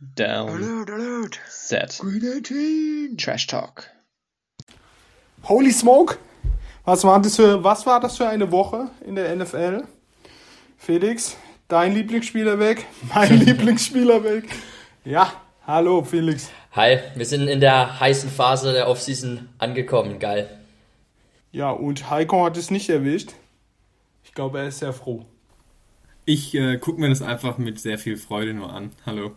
Down. Alert, alert. Set. Green 18. Trash Talk. Holy Smoke! Was war, das für, was war das für eine Woche in der NFL? Felix, dein Lieblingsspieler weg, mein Lieblingsspieler weg. Ja, hallo Felix. Hi, wir sind in der heißen Phase der Offseason angekommen. Geil. Ja, und Heiko hat es nicht erwischt. Ich glaube, er ist sehr froh. Ich äh, gucke mir das einfach mit sehr viel Freude nur an. Hallo.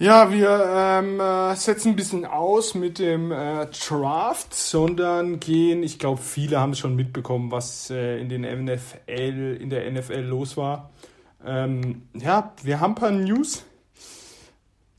Ja, wir ähm, äh, setzen ein bisschen aus mit dem äh, Draft, sondern gehen, ich glaube, viele haben es schon mitbekommen, was äh, in den NFL, in der NFL los war. Ähm, ja, wir haben ein paar News.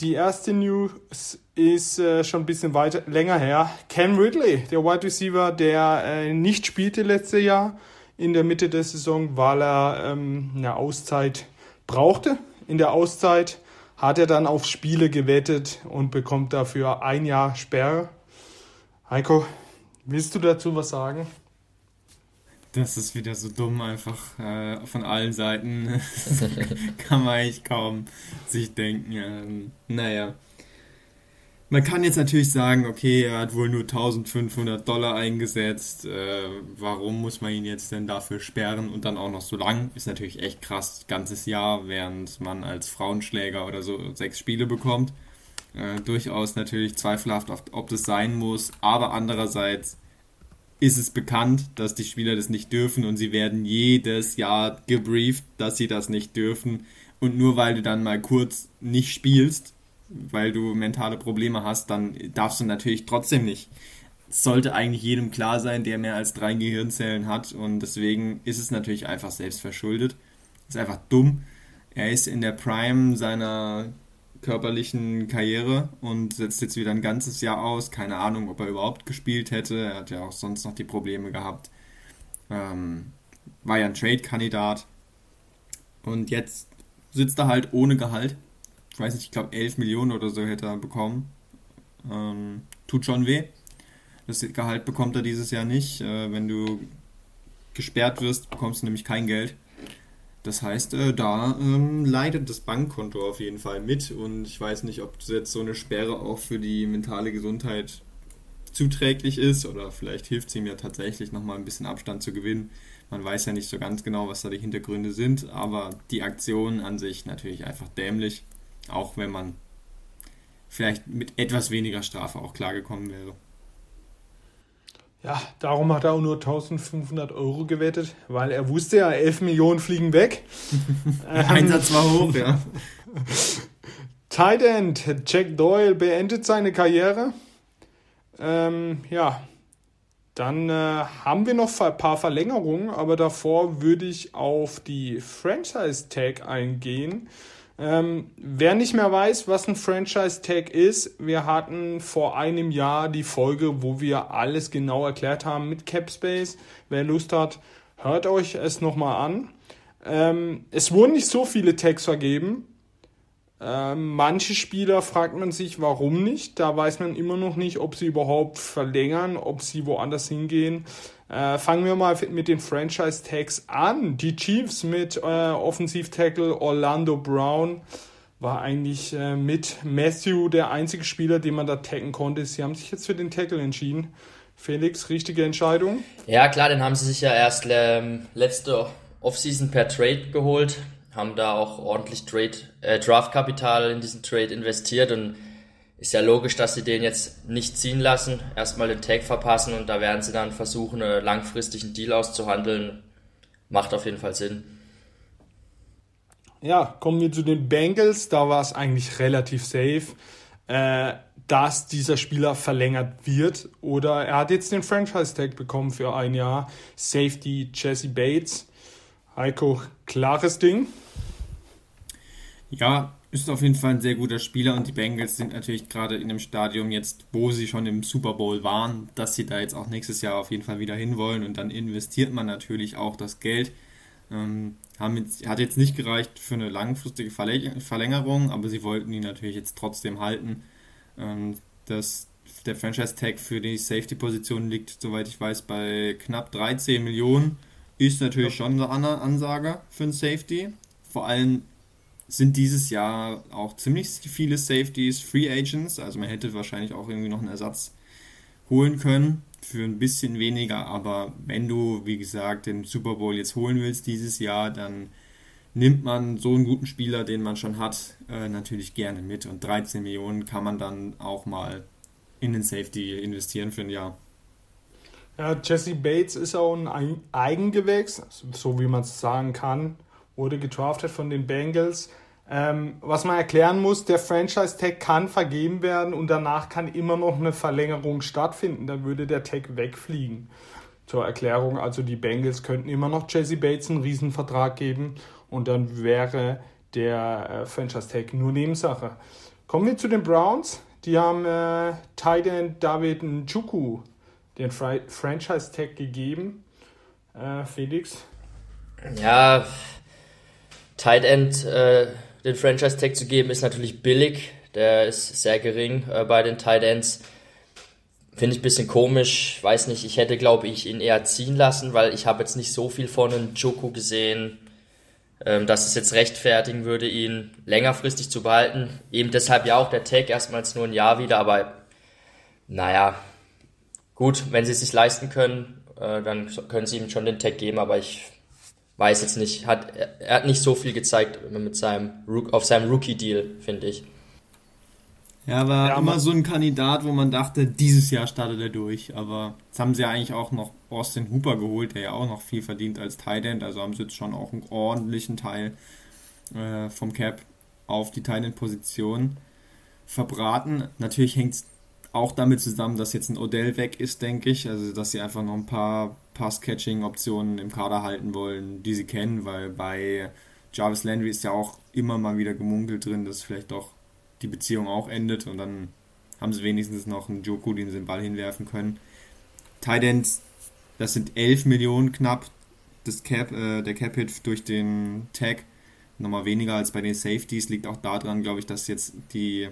Die erste News ist äh, schon ein bisschen weiter, länger her. Cam Ridley, der Wide Receiver, der äh, nicht spielte letztes Jahr in der Mitte der Saison, weil er ähm, eine Auszeit brauchte. In der Auszeit hat er dann auf Spiele gewettet und bekommt dafür ein Jahr Sperre. Heiko, willst du dazu was sagen? Das ist wieder so dumm, einfach äh, von allen Seiten. kann man eigentlich kaum sich denken. Ähm, naja. Man kann jetzt natürlich sagen, okay, er hat wohl nur 1500 Dollar eingesetzt. Äh, warum muss man ihn jetzt denn dafür sperren und dann auch noch so lang? Ist natürlich echt krass, ganzes Jahr, während man als Frauenschläger oder so sechs Spiele bekommt. Äh, durchaus natürlich zweifelhaft, ob das sein muss, aber andererseits ist es bekannt, dass die Spieler das nicht dürfen und sie werden jedes Jahr gebrieft, dass sie das nicht dürfen. Und nur weil du dann mal kurz nicht spielst, weil du mentale Probleme hast, dann darfst du natürlich trotzdem nicht. Es sollte eigentlich jedem klar sein, der mehr als drei Gehirnzellen hat und deswegen ist es natürlich einfach selbst verschuldet. Ist einfach dumm. Er ist in der Prime seiner körperlichen Karriere und setzt jetzt wieder ein ganzes Jahr aus. Keine Ahnung, ob er überhaupt gespielt hätte. Er hat ja auch sonst noch die Probleme gehabt. Ähm, war ja ein Trade-Kandidat. Und jetzt sitzt er halt ohne Gehalt. Ich weiß nicht, ich glaube 11 Millionen oder so hätte er bekommen. Ähm, tut schon weh. Das Gehalt bekommt er dieses Jahr nicht. Äh, wenn du gesperrt wirst, bekommst du nämlich kein Geld. Das heißt, äh, da ähm, leidet das Bankkonto auf jeden Fall mit und ich weiß nicht, ob jetzt so eine Sperre auch für die mentale Gesundheit zuträglich ist oder vielleicht hilft es ihm ja tatsächlich nochmal ein bisschen Abstand zu gewinnen. Man weiß ja nicht so ganz genau, was da die Hintergründe sind, aber die Aktion an sich natürlich einfach dämlich, auch wenn man vielleicht mit etwas weniger Strafe auch klargekommen wäre. Ja, darum hat er auch nur 1500 Euro gewettet, weil er wusste ja, 11 Millionen fliegen weg. Der Einsatz war hoch, ja. Tight End Jack Doyle beendet seine Karriere. Ähm, ja, dann äh, haben wir noch ein paar Verlängerungen, aber davor würde ich auf die Franchise Tag eingehen. Ähm, wer nicht mehr weiß, was ein Franchise Tag ist, wir hatten vor einem Jahr die Folge, wo wir alles genau erklärt haben mit Capspace. Wer Lust hat, hört euch es nochmal an. Ähm, es wurden nicht so viele Tags vergeben. Ähm, manche Spieler fragt man sich, warum nicht. Da weiß man immer noch nicht, ob sie überhaupt verlängern, ob sie woanders hingehen. Äh, fangen wir mal mit den Franchise-Tags an. Die Chiefs mit äh, Offensiv-Tackle Orlando Brown war eigentlich äh, mit Matthew der einzige Spieler, den man da taggen konnte. Sie haben sich jetzt für den Tackle entschieden. Felix, richtige Entscheidung? Ja, klar, den haben sie sich ja erst ähm, letzte Offseason per Trade geholt, haben da auch ordentlich Trade, äh, Draftkapital in diesen Trade investiert und ist ja logisch, dass sie den jetzt nicht ziehen lassen, erstmal den Tag verpassen und da werden sie dann versuchen, einen langfristigen Deal auszuhandeln. Macht auf jeden Fall Sinn. Ja, kommen wir zu den Bengals. Da war es eigentlich relativ safe, äh, dass dieser Spieler verlängert wird. Oder er hat jetzt den Franchise-Tag bekommen für ein Jahr. Safety Jesse Bates. Heiko, klares Ding. Ja, ist auf jeden Fall ein sehr guter Spieler und die Bengals sind natürlich gerade in dem Stadium jetzt, wo sie schon im Super Bowl waren, dass sie da jetzt auch nächstes Jahr auf jeden Fall wieder hinwollen und dann investiert man natürlich auch das Geld. Ähm, haben jetzt, hat jetzt nicht gereicht für eine langfristige Verlängerung, aber sie wollten ihn natürlich jetzt trotzdem halten. Ähm, das, der Franchise-Tag für die Safety-Position liegt, soweit ich weiß, bei knapp 13 Millionen. Ist natürlich schon eine Ansage für ein Safety. Vor allem sind dieses Jahr auch ziemlich viele Safeties, Free Agents. Also man hätte wahrscheinlich auch irgendwie noch einen Ersatz holen können für ein bisschen weniger. Aber wenn du, wie gesagt, den Super Bowl jetzt holen willst dieses Jahr, dann nimmt man so einen guten Spieler, den man schon hat, äh, natürlich gerne mit. Und 13 Millionen kann man dann auch mal in den Safety investieren für ein Jahr. Ja, Jesse Bates ist auch ein Eigengewächs, so wie man es sagen kann wurde gedraftet von den Bengals. Ähm, was man erklären muss, der Franchise-Tag kann vergeben werden und danach kann immer noch eine Verlängerung stattfinden. Dann würde der Tag wegfliegen. Zur Erklärung, also die Bengals könnten immer noch Jesse Bates einen Riesenvertrag geben und dann wäre der äh, Franchise-Tag nur Nebensache. Kommen wir zu den Browns. Die haben äh, Titan David Njuku den Franchise-Tag gegeben. Äh, Felix? Ja, Tight End äh, den Franchise Tag zu geben, ist natürlich billig. Der ist sehr gering äh, bei den Tight Ends. Finde ich ein bisschen komisch. Weiß nicht, ich hätte, glaube ich, ihn eher ziehen lassen, weil ich habe jetzt nicht so viel von einem Joko gesehen, ähm, dass es jetzt rechtfertigen würde, ihn längerfristig zu behalten. Eben deshalb ja auch der Tag erstmals nur ein Jahr wieder, aber naja, gut, wenn sie es sich leisten können, äh, dann können sie ihm schon den Tag geben, aber ich weiß jetzt nicht, hat, er hat nicht so viel gezeigt mit seinem, auf seinem Rookie-Deal, finde ich. Er war ja, immer so ein Kandidat, wo man dachte, dieses Jahr startet er durch. Aber jetzt haben sie ja eigentlich auch noch Austin Hooper geholt, der ja auch noch viel verdient als Tight End. Also haben sie jetzt schon auch einen ordentlichen Teil äh, vom Cap auf die Tight End-Position verbraten. Natürlich hängt es auch damit zusammen, dass jetzt ein Odell weg ist, denke ich. Also, dass sie einfach noch ein paar Pass-Catching-Optionen im Kader halten wollen, die sie kennen, weil bei Jarvis Landry ist ja auch immer mal wieder gemunkelt drin, dass vielleicht doch die Beziehung auch endet und dann haben sie wenigstens noch einen Joku, den sie den Ball hinwerfen können. Tidends, das sind 11 Millionen knapp das Cap, äh, der Cap-Hit durch den Tag. Nochmal weniger als bei den Safeties. Liegt auch daran, glaube ich, dass jetzt die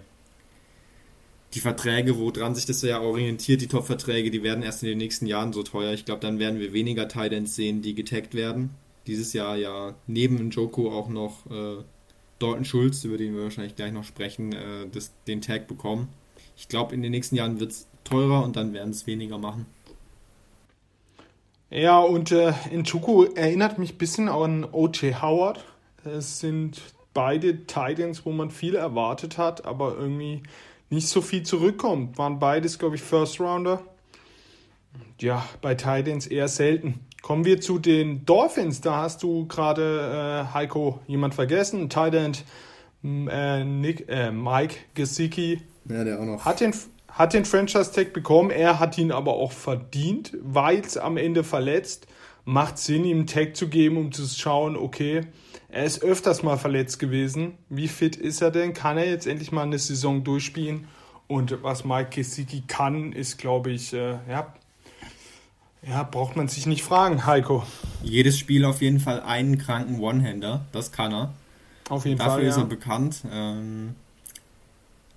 die Verträge, woran sich das ja orientiert, die Top-Verträge, die werden erst in den nächsten Jahren so teuer. Ich glaube, dann werden wir weniger Titans sehen, die getaggt werden. Dieses Jahr ja neben Joko auch noch äh, Dalton Schulz, über den wir wahrscheinlich gleich noch sprechen, äh, das, den Tag bekommen. Ich glaube, in den nächsten Jahren wird es teurer und dann werden es weniger machen. Ja, und äh, Nchuku erinnert mich ein bisschen an O.J. Howard. Es sind beide Titans, wo man viel erwartet hat, aber irgendwie nicht so viel zurückkommt. Waren beides, glaube ich, First Rounder. Ja, bei Titans eher selten. Kommen wir zu den Dolphins. Da hast du gerade, äh, Heiko, jemand vergessen. Titan äh, Nick, äh, Mike Gesicki. Ja, der auch noch. Hat den, hat den Franchise-Tag bekommen. Er hat ihn aber auch verdient, weil es am Ende verletzt. Macht Sinn, ihm einen Tag zu geben, um zu schauen, okay, er ist öfters mal verletzt gewesen. Wie fit ist er denn? Kann er jetzt endlich mal eine Saison durchspielen? Und was Mike Gesicki kann, ist, glaube ich, äh, ja, ja, braucht man sich nicht fragen, Heiko. Jedes Spiel auf jeden Fall einen kranken One-Hander, das kann er. Auf jeden Dafür Fall. Dafür ist ja. er bekannt. Ähm,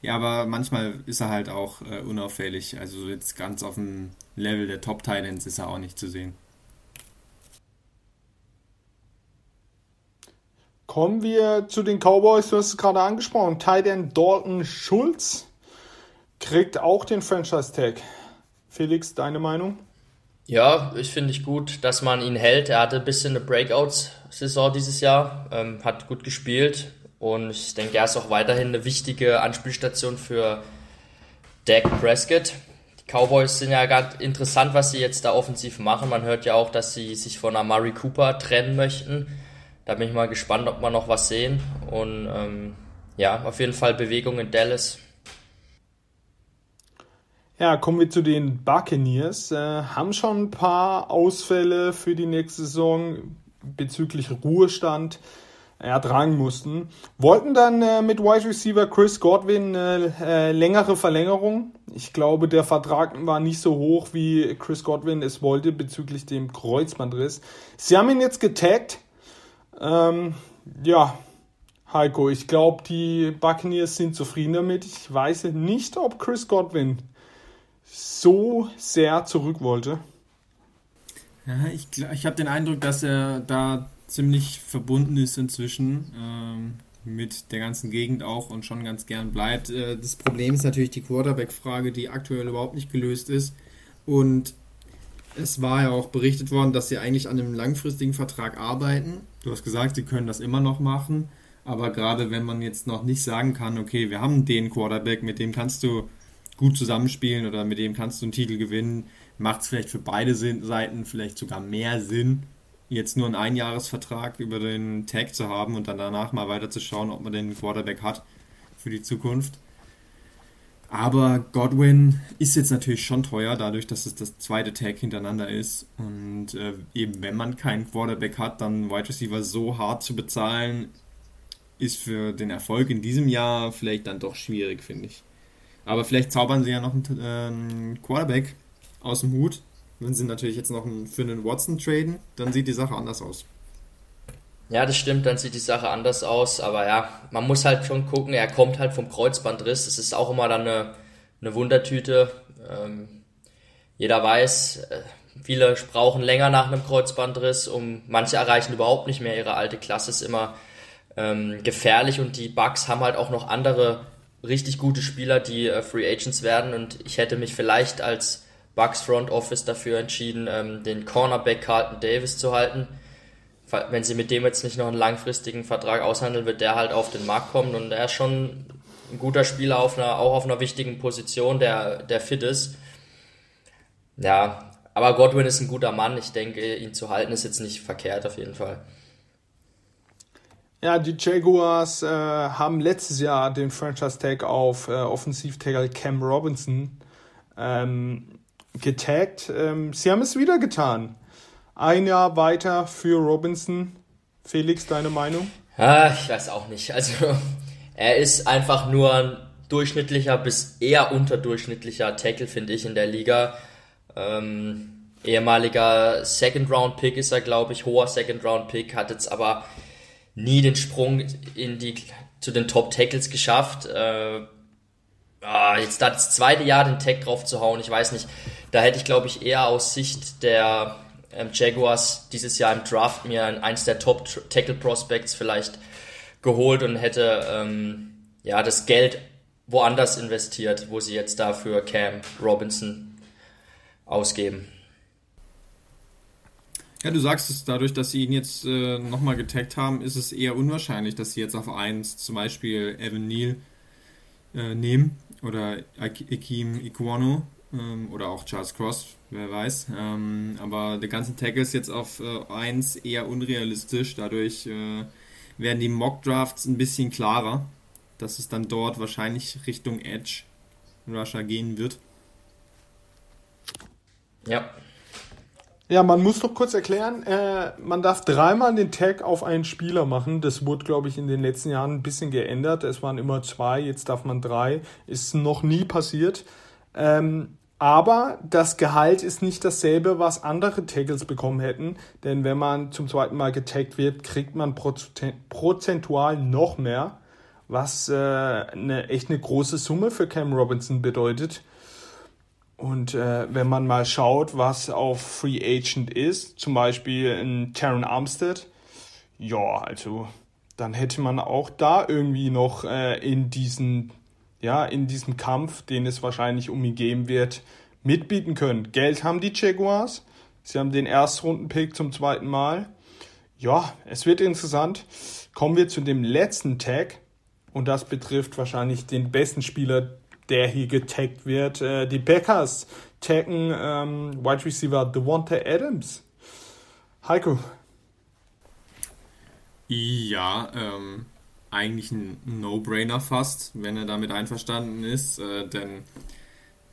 ja, aber manchmal ist er halt auch äh, unauffällig. Also jetzt ganz auf dem Level der Top-Titans ist er auch nicht zu sehen. Kommen wir zu den Cowboys. Du hast es gerade angesprochen. Titan Dalton Schulz kriegt auch den Franchise-Tag. Felix, deine Meinung? Ja, ich finde ich gut, dass man ihn hält. Er hatte ein bisschen eine Breakout-Saison dieses Jahr, ähm, hat gut gespielt und ich denke, er ist auch weiterhin eine wichtige Anspielstation für Dak Prescott. Die Cowboys sind ja ganz interessant, was sie jetzt da offensiv machen. Man hört ja auch, dass sie sich von Amari Cooper trennen möchten. Da bin ich mal gespannt, ob wir noch was sehen. Und ähm, ja, auf jeden Fall Bewegung in Dallas. Ja, kommen wir zu den Buccaneers. Äh, haben schon ein paar Ausfälle für die nächste Saison bezüglich Ruhestand ertragen mussten. Wollten dann äh, mit Wide Receiver Chris Godwin eine äh, längere Verlängerung. Ich glaube, der Vertrag war nicht so hoch, wie Chris Godwin es wollte bezüglich dem Kreuzbandriss. Sie haben ihn jetzt getaggt ähm, ja, Heiko, ich glaube, die Buccaneers sind zufrieden damit. Ich weiß nicht, ob Chris Godwin so sehr zurück wollte. Ja, ich, ich habe den Eindruck, dass er da ziemlich verbunden ist inzwischen. Ähm, mit der ganzen Gegend auch und schon ganz gern bleibt. Äh, das Problem ist natürlich die Quarterback-Frage, die aktuell überhaupt nicht gelöst ist. Und es war ja auch berichtet worden, dass sie eigentlich an einem langfristigen Vertrag arbeiten. Du hast gesagt, sie können das immer noch machen. Aber gerade wenn man jetzt noch nicht sagen kann, okay, wir haben den Quarterback, mit dem kannst du gut zusammenspielen oder mit dem kannst du einen Titel gewinnen, macht es vielleicht für beide Seiten vielleicht sogar mehr Sinn, jetzt nur einen Einjahresvertrag über den Tag zu haben und dann danach mal weiter zu schauen, ob man den Quarterback hat für die Zukunft. Aber Godwin ist jetzt natürlich schon teuer, dadurch, dass es das zweite Tag hintereinander ist. Und äh, eben, wenn man keinen Quarterback hat, dann Wide Receiver so hart zu bezahlen, ist für den Erfolg in diesem Jahr vielleicht dann doch schwierig, finde ich. Aber vielleicht zaubern sie ja noch einen, äh, einen Quarterback aus dem Hut. Wenn sie natürlich jetzt noch einen, für einen Watson traden, dann sieht die Sache anders aus. Ja, das stimmt, dann sieht die Sache anders aus, aber ja, man muss halt schon gucken, er kommt halt vom Kreuzbandriss, das ist auch immer dann eine, eine Wundertüte. Ähm, jeder weiß, äh, viele brauchen länger nach einem Kreuzbandriss, um manche erreichen überhaupt nicht mehr ihre alte Klasse, ist immer ähm, gefährlich und die Bugs haben halt auch noch andere richtig gute Spieler, die äh, Free Agents werden und ich hätte mich vielleicht als Bucks Front Office dafür entschieden, ähm, den Cornerback Carlton Davis zu halten wenn sie mit dem jetzt nicht noch einen langfristigen Vertrag aushandeln, wird der halt auf den Markt kommen und er ist schon ein guter Spieler auf einer, auch auf einer wichtigen Position, der, der fit ist. Ja, aber Godwin ist ein guter Mann. Ich denke, ihn zu halten ist jetzt nicht verkehrt auf jeden Fall. Ja, die Jaguars äh, haben letztes Jahr den Franchise Tag auf äh, Offensivtackle Cam Robinson ähm, getaggt. Ähm, sie haben es wieder getan. Ein Jahr weiter für Robinson. Felix, deine Meinung? Ah, ich weiß auch nicht. Also, er ist einfach nur ein durchschnittlicher bis eher unterdurchschnittlicher Tackle, finde ich, in der Liga. Ähm, ehemaliger Second-Round-Pick ist er, glaube ich, hoher Second-Round-Pick, hat jetzt aber nie den Sprung in die, zu den Top-Tackles geschafft. Äh, ah, jetzt das zweite Jahr den Tag drauf zu hauen, ich weiß nicht. Da hätte ich, glaube ich, eher aus Sicht der ähm, Jaguars dieses Jahr im Draft mir eins der Top Tackle Prospects vielleicht geholt und hätte ähm, ja das Geld woanders investiert, wo sie jetzt dafür Cam Robinson ausgeben. Ja, du sagst es, dadurch, dass sie ihn jetzt äh, nochmal getaggt haben, ist es eher unwahrscheinlich, dass sie jetzt auf 1 zum Beispiel Evan Neal äh, nehmen oder Akeem Iguano ähm, oder auch Charles Cross, wer weiß. Ähm, aber der ganze Tackle ist jetzt auf äh, 1 eher unrealistisch. Dadurch äh, werden die Mock Drafts ein bisschen klarer, dass es dann dort wahrscheinlich Richtung Edge Rusher gehen wird. Ja. Ja, man muss doch kurz erklären, äh, man darf dreimal den Tag auf einen Spieler machen. Das wurde, glaube ich, in den letzten Jahren ein bisschen geändert. Es waren immer zwei, jetzt darf man drei. Ist noch nie passiert. Ähm, aber das Gehalt ist nicht dasselbe, was andere Tackles bekommen hätten. Denn wenn man zum zweiten Mal getaggt wird, kriegt man prozentual noch mehr. Was äh, eine, echt eine große Summe für Cam Robinson bedeutet. Und äh, wenn man mal schaut, was auf Free Agent ist, zum Beispiel in Taron Armstead, ja, also dann hätte man auch da irgendwie noch äh, in diesen ja, in diesem Kampf, den es wahrscheinlich um ihn geben wird, mitbieten können. Geld haben die Jaguars. Sie haben den Erstrunden-Pick zum zweiten Mal. Ja, es wird interessant. Kommen wir zu dem letzten Tag. Und das betrifft wahrscheinlich den besten Spieler, der hier getaggt wird. Äh, die Packers taggen ähm, Wide Receiver Devonta Adams. Heiko. Ja, ähm, eigentlich ein No-Brainer fast, wenn er damit einverstanden ist, äh, denn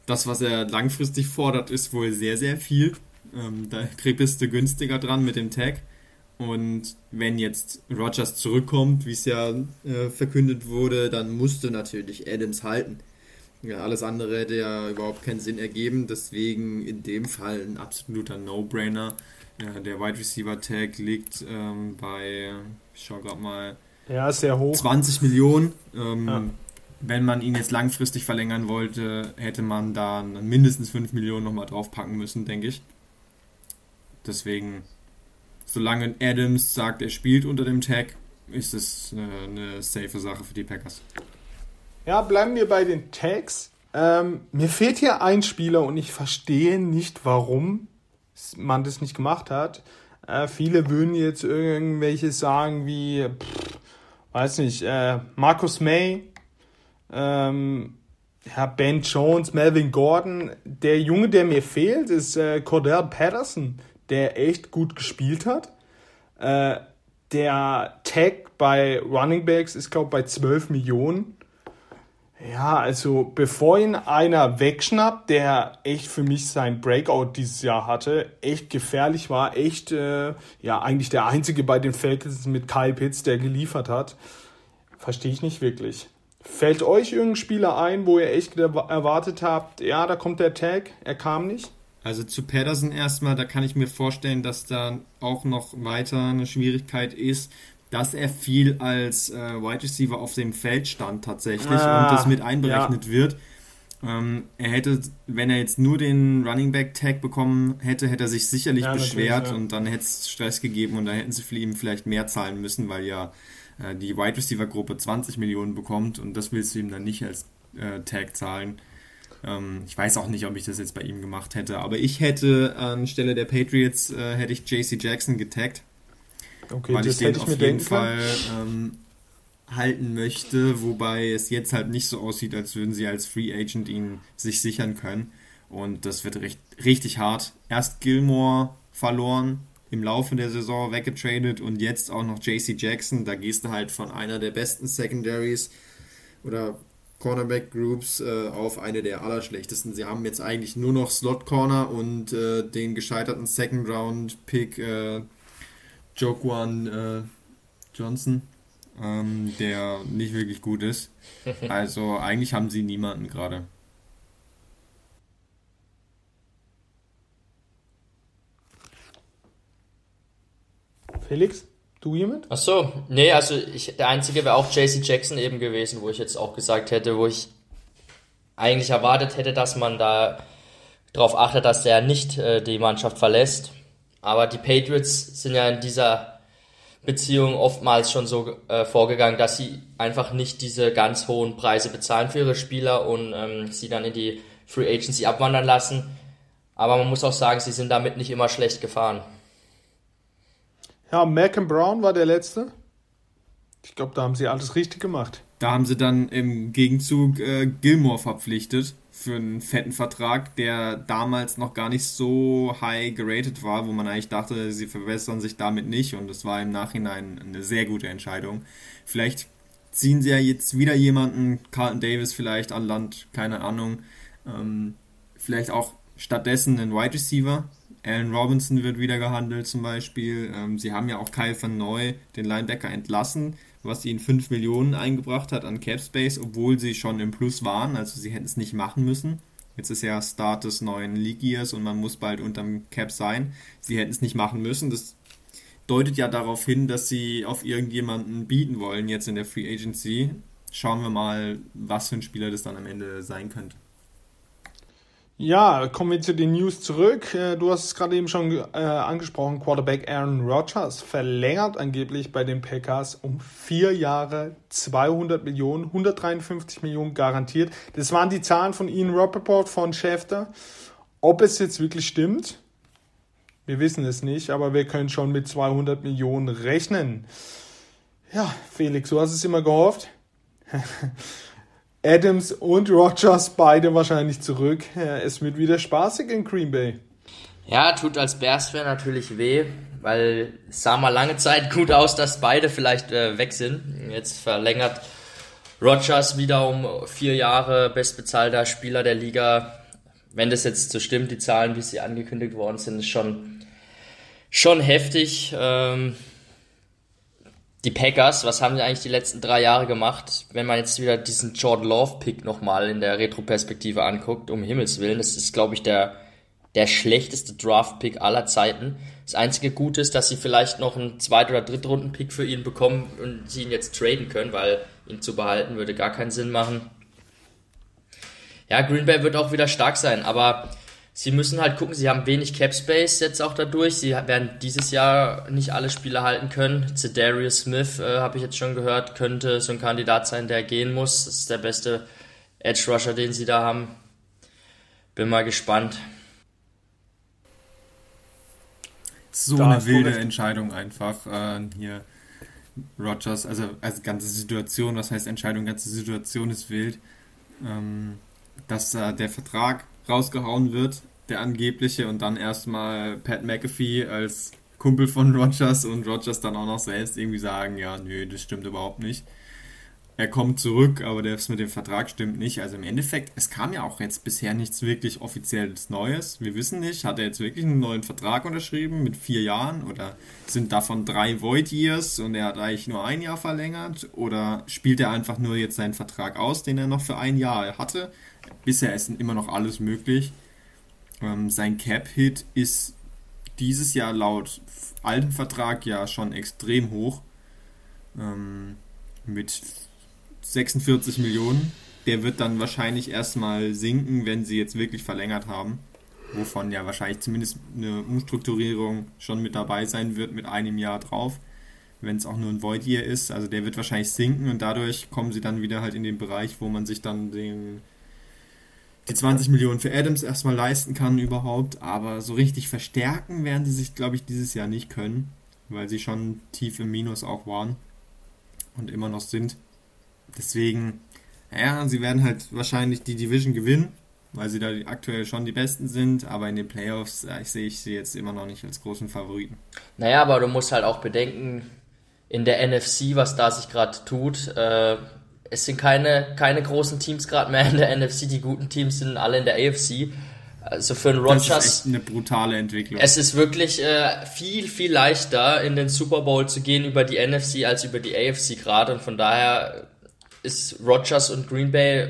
das, was er langfristig fordert, ist wohl sehr, sehr viel. Ähm, da bist du günstiger dran mit dem Tag. Und wenn jetzt Rogers zurückkommt, wie es ja äh, verkündet wurde, dann musste natürlich Adams halten. Ja, alles andere hätte ja überhaupt keinen Sinn ergeben. Deswegen in dem Fall ein absoluter No-Brainer. Ja, der Wide Receiver Tag liegt ähm, bei, ich schau gerade mal, ja, sehr hoch. 20 Millionen. Ähm, ja. Wenn man ihn jetzt langfristig verlängern wollte, hätte man da mindestens 5 Millionen nochmal draufpacken müssen, denke ich. Deswegen, solange Adams sagt, er spielt unter dem Tag, ist es eine, eine safe Sache für die Packers. Ja, bleiben wir bei den Tags. Ähm, mir fehlt hier ein Spieler und ich verstehe nicht, warum man das nicht gemacht hat. Äh, viele würden jetzt irgendwelche sagen wie, pff, weiß nicht, äh, Marcus May, ähm, ja, Ben Jones, Melvin Gordon. Der Junge, der mir fehlt, ist äh, Cordell Patterson, der echt gut gespielt hat. Äh, der Tag bei Running Backs ist, glaube ich, bei 12 Millionen. Ja, also bevor ihn einer wegschnappt, der echt für mich sein Breakout dieses Jahr hatte, echt gefährlich war, echt, äh, ja, eigentlich der einzige bei den Falcons mit Kyle Pitts, der geliefert hat, verstehe ich nicht wirklich. Fällt euch irgendein Spieler ein, wo ihr echt erwartet habt, ja, da kommt der Tag, er kam nicht? Also zu Patterson erstmal, da kann ich mir vorstellen, dass da auch noch weiter eine Schwierigkeit ist, dass er viel als äh, Wide Receiver auf dem Feld stand tatsächlich ah, und das mit einberechnet ja. wird. Ähm, er hätte, wenn er jetzt nur den Running Back Tag bekommen hätte, hätte er sich sicherlich ja, beschwert ja. und dann hätte es Stress gegeben und da hätten sie für ihn vielleicht mehr zahlen müssen, weil ja äh, die Wide Receiver Gruppe 20 Millionen bekommt und das willst du ihm dann nicht als äh, Tag zahlen. Ähm, ich weiß auch nicht, ob ich das jetzt bei ihm gemacht hätte, aber ich hätte anstelle der Patriots äh, hätte ich JC Jackson getaggt Okay, weil ich den ich auf jeden Fall ähm, halten möchte, wobei es jetzt halt nicht so aussieht, als würden sie als Free Agent ihn sich sichern können. Und das wird recht, richtig hart. Erst Gilmore verloren, im Laufe der Saison weggetradet und jetzt auch noch JC Jackson. Da gehst du halt von einer der besten Secondaries oder Cornerback Groups äh, auf eine der allerschlechtesten. Sie haben jetzt eigentlich nur noch Slot Corner und äh, den gescheiterten Second Round Pick äh, Joquan äh, Johnson, ähm, der nicht wirklich gut ist. Also eigentlich haben sie niemanden gerade. Felix, du jemand? Ach so, nee, also ich, der einzige wäre auch JC Jackson eben gewesen, wo ich jetzt auch gesagt hätte, wo ich eigentlich erwartet hätte, dass man da darauf achtet, dass der nicht äh, die Mannschaft verlässt. Aber die Patriots sind ja in dieser Beziehung oftmals schon so äh, vorgegangen, dass sie einfach nicht diese ganz hohen Preise bezahlen für ihre Spieler und ähm, sie dann in die Free Agency abwandern lassen. Aber man muss auch sagen, sie sind damit nicht immer schlecht gefahren. Ja, Malcolm Brown war der letzte. Ich glaube, da haben sie alles richtig gemacht. Da haben sie dann im Gegenzug äh, Gilmore verpflichtet für einen fetten Vertrag, der damals noch gar nicht so high geratet war, wo man eigentlich dachte, sie verbessern sich damit nicht und es war im Nachhinein eine sehr gute Entscheidung. Vielleicht ziehen sie ja jetzt wieder jemanden, Carlton Davis vielleicht an Land, keine Ahnung. Ähm, vielleicht auch stattdessen einen Wide Receiver. Allen Robinson wird wieder gehandelt zum Beispiel. Ähm, sie haben ja auch Kyle van Neu, den Linebacker, entlassen was ihnen 5 Millionen eingebracht hat an Cap Space, obwohl sie schon im Plus waren, also sie hätten es nicht machen müssen. Jetzt ist ja Start des neuen League Years und man muss bald unterm Cap sein. Sie hätten es nicht machen müssen. Das deutet ja darauf hin, dass sie auf irgendjemanden bieten wollen jetzt in der Free Agency. Schauen wir mal, was für ein Spieler das dann am Ende sein könnte. Ja, kommen wir zu den News zurück. Äh, du hast es gerade eben schon äh, angesprochen. Quarterback Aaron Rodgers verlängert angeblich bei den Packers um vier Jahre 200 Millionen, 153 Millionen garantiert. Das waren die Zahlen von Ian Rappaport von Schäfter. Ob es jetzt wirklich stimmt, wir wissen es nicht, aber wir können schon mit 200 Millionen rechnen. Ja, Felix, du hast es immer gehofft. Adams und Rogers beide wahrscheinlich zurück. Es wird wieder spaßig in Green Bay. Ja, tut als Bears-Fan natürlich weh, weil es sah mal lange Zeit gut aus, dass beide vielleicht äh, weg sind. Jetzt verlängert Rogers wieder um vier Jahre bestbezahlter Spieler der Liga. Wenn das jetzt so stimmt, die Zahlen, wie sie angekündigt worden sind, ist schon, schon heftig. Ähm, die Packers, was haben sie eigentlich die letzten drei Jahre gemacht? Wenn man jetzt wieder diesen Jordan Love Pick nochmal in der Retroperspektive anguckt, um Himmels Willen, das ist, glaube ich, der, der schlechteste Draft Pick aller Zeiten. Das einzige Gute ist, dass sie vielleicht noch einen Zweit- oder Drittrunden Pick für ihn bekommen und sie ihn jetzt traden können, weil ihn zu behalten würde gar keinen Sinn machen. Ja, Green Bay wird auch wieder stark sein, aber sie müssen halt gucken, sie haben wenig Cap Space jetzt auch dadurch. Sie werden dieses Jahr nicht alle Spiele halten können. Zedarius Smith, äh, habe ich jetzt schon gehört, könnte so ein Kandidat sein, der gehen muss. Das ist der beste Edge Rusher, den sie da haben. Bin mal gespannt. So da eine wilde Entscheidung einfach äh, hier. Rogers, also als ganze Situation, was heißt Entscheidung, ganze Situation ist wild, ähm, dass äh, der Vertrag rausgehauen wird, der angebliche, und dann erstmal Pat McAfee als Kumpel von Rogers und Rogers dann auch noch selbst irgendwie sagen, ja, nö, das stimmt überhaupt nicht er kommt zurück, aber das mit dem Vertrag stimmt nicht. Also im Endeffekt, es kam ja auch jetzt bisher nichts wirklich offizielles Neues. Wir wissen nicht, hat er jetzt wirklich einen neuen Vertrag unterschrieben mit vier Jahren oder sind davon drei Void Years und er hat eigentlich nur ein Jahr verlängert oder spielt er einfach nur jetzt seinen Vertrag aus, den er noch für ein Jahr hatte? Bisher ist immer noch alles möglich. Ähm, sein Cap-Hit ist dieses Jahr laut alten Vertrag ja schon extrem hoch. Ähm, mit 46 Millionen. Der wird dann wahrscheinlich erstmal sinken, wenn sie jetzt wirklich verlängert haben. Wovon ja wahrscheinlich zumindest eine Umstrukturierung schon mit dabei sein wird mit einem Jahr drauf. Wenn es auch nur ein Void Year ist. Also der wird wahrscheinlich sinken und dadurch kommen sie dann wieder halt in den Bereich, wo man sich dann den, die 20 Millionen für Adams erstmal leisten kann überhaupt. Aber so richtig verstärken werden sie sich, glaube ich, dieses Jahr nicht können, weil sie schon tief im Minus auch waren und immer noch sind. Deswegen, ja, sie werden halt wahrscheinlich die Division gewinnen, weil sie da aktuell schon die Besten sind, aber in den Playoffs äh, ich sehe ich sie jetzt immer noch nicht als großen Favoriten. Naja, aber du musst halt auch bedenken, in der NFC, was da sich gerade tut, äh, es sind keine, keine großen Teams gerade mehr in der NFC, die guten Teams sind alle in der AFC. Also für einen Rogers. Das ist echt eine brutale Entwicklung. Es ist wirklich äh, viel, viel leichter, in den Super Bowl zu gehen über die NFC als über die AFC gerade. Und von daher ist Rogers und Green Bay,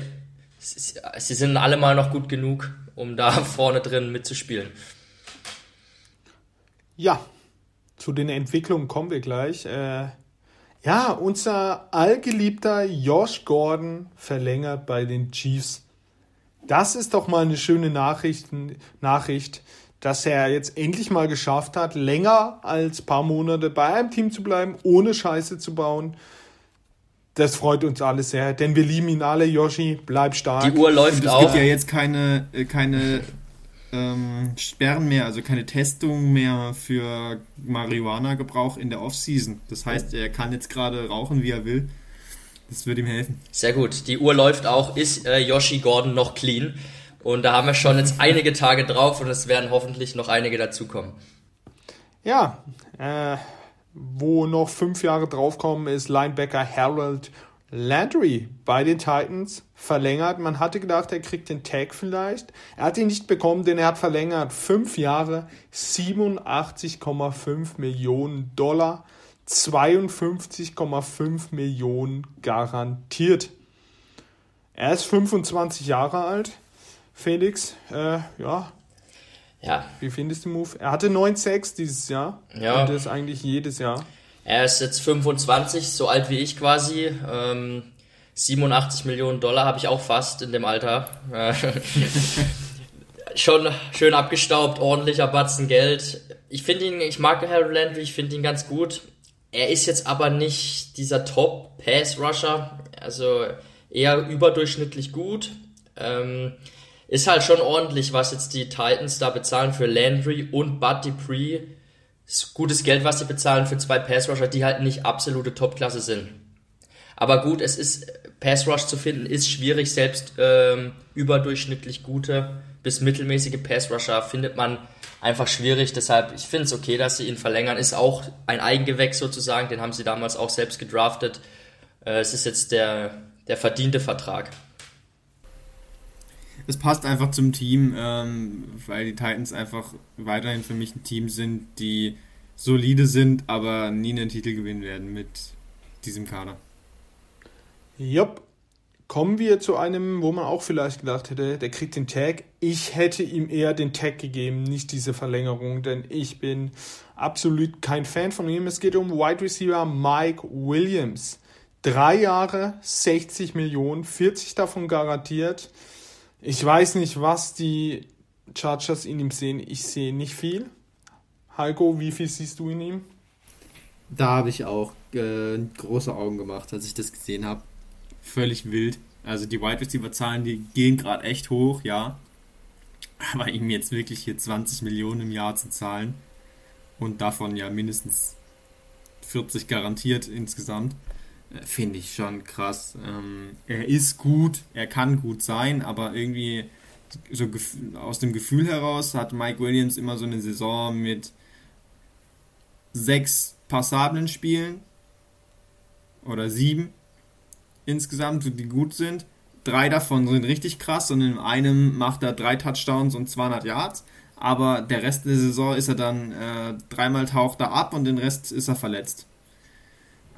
sie sind alle mal noch gut genug, um da vorne drin mitzuspielen. Ja, zu den Entwicklungen kommen wir gleich. Äh, ja, unser allgeliebter Josh Gordon verlängert bei den Chiefs. Das ist doch mal eine schöne Nachricht, Nachricht, dass er jetzt endlich mal geschafft hat, länger als ein paar Monate bei einem Team zu bleiben, ohne Scheiße zu bauen. Das freut uns alle sehr, denn wir lieben ihn alle, Yoshi. Bleib stark. Die Uhr läuft es auch. Es gibt ja jetzt keine, äh, keine ähm, Sperren mehr, also keine Testung mehr für Marihuana-Gebrauch in der Offseason. Das heißt, er kann jetzt gerade rauchen, wie er will. Das wird ihm helfen. Sehr gut. Die Uhr läuft auch. Ist äh, Yoshi Gordon noch clean? Und da haben wir schon jetzt einige Tage drauf und es werden hoffentlich noch einige dazukommen. Ja, äh, wo noch fünf Jahre draufkommen, ist Linebacker Harold Landry bei den Titans verlängert. Man hatte gedacht, er kriegt den Tag vielleicht. Er hat ihn nicht bekommen, denn er hat verlängert. Fünf Jahre, 87,5 Millionen Dollar, 52,5 Millionen garantiert. Er ist 25 Jahre alt. Felix, äh, ja, ja. Wie findest du den Move? Er hatte 9 Sacks dieses Jahr. Ja. Und das eigentlich jedes Jahr. Er ist jetzt 25, so alt wie ich quasi. Ähm, 87 Millionen Dollar habe ich auch fast in dem Alter. Schon schön abgestaubt, ordentlicher Batzen Geld. Ich finde ihn, ich mag Harold Landry, ich finde ihn ganz gut. Er ist jetzt aber nicht dieser Top-Pass-Rusher, also eher überdurchschnittlich gut. Ähm, ist halt schon ordentlich, was jetzt die Titans da bezahlen für Landry und Bud Dupree. Gutes Geld, was sie bezahlen für zwei Pass Rusher, die halt nicht absolute Topklasse sind. Aber gut, es ist Pass Rush zu finden, ist schwierig. Selbst ähm, überdurchschnittlich gute bis mittelmäßige Pass Rusher findet man einfach schwierig. Deshalb, ich finde es okay, dass sie ihn verlängern. Ist auch ein Eigengewächs sozusagen. Den haben sie damals auch selbst gedraftet. Äh, es ist jetzt der, der verdiente Vertrag es passt einfach zum Team, ähm, weil die Titans einfach weiterhin für mich ein Team sind, die solide sind, aber nie einen Titel gewinnen werden mit diesem Kader. Jupp. Kommen wir zu einem, wo man auch vielleicht gedacht hätte, der kriegt den Tag. Ich hätte ihm eher den Tag gegeben, nicht diese Verlängerung, denn ich bin absolut kein Fan von ihm. Es geht um Wide Receiver Mike Williams. Drei Jahre, 60 Millionen, 40 davon garantiert. Ich weiß nicht, was die Chargers in ihm sehen? Ich sehe nicht viel. Heiko, wie viel siehst du in ihm? Da habe ich auch äh, große Augen gemacht, als ich das gesehen habe. Völlig wild. Also die Wide Receiver Zahlen, die gehen gerade echt hoch, ja. Aber ihm jetzt wirklich hier 20 Millionen im Jahr zu zahlen und davon ja mindestens 40 garantiert insgesamt, finde ich schon krass. Ähm, er ist gut, er kann gut sein, aber irgendwie so aus dem Gefühl heraus hat Mike Williams immer so eine Saison mit sechs passablen Spielen oder sieben insgesamt, die gut sind. Drei davon sind richtig krass und in einem macht er drei Touchdowns und 200 Yards. Aber der Rest der Saison ist er dann äh, dreimal taucht er ab und den Rest ist er verletzt.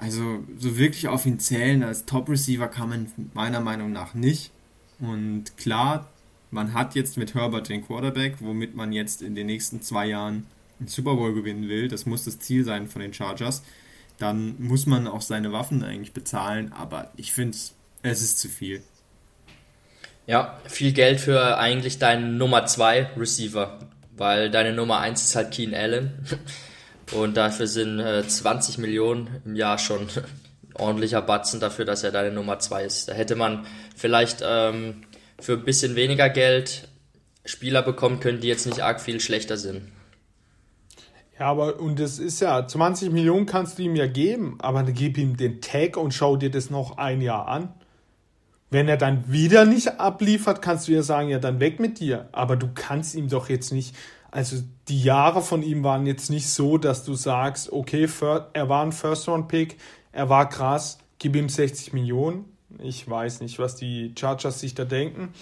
Also so wirklich auf ihn zählen als Top-Receiver kann man meiner Meinung nach nicht. Und klar, man hat jetzt mit Herbert den Quarterback, womit man jetzt in den nächsten zwei Jahren einen Super Bowl gewinnen will. Das muss das Ziel sein von den Chargers. Dann muss man auch seine Waffen eigentlich bezahlen, aber ich finde, es ist zu viel. Ja, viel Geld für eigentlich deinen Nummer 2 Receiver, weil deine Nummer 1 ist halt Keen Allen. Und dafür sind äh, 20 Millionen im Jahr schon ordentlicher Batzen dafür, dass er deine Nummer 2 ist. Da hätte man vielleicht ähm, für ein bisschen weniger Geld Spieler bekommen können, die jetzt nicht arg viel schlechter sind. Ja, aber und das ist ja, 20 Millionen kannst du ihm ja geben, aber dann gib ihm den Tag und schau dir das noch ein Jahr an. Wenn er dann wieder nicht abliefert, kannst du ja sagen, ja, dann weg mit dir. Aber du kannst ihm doch jetzt nicht, also die Jahre von ihm waren jetzt nicht so, dass du sagst, okay, er war ein First-Round-Pick, er war krass, gib ihm 60 Millionen. Ich weiß nicht, was die Chargers sich da denken.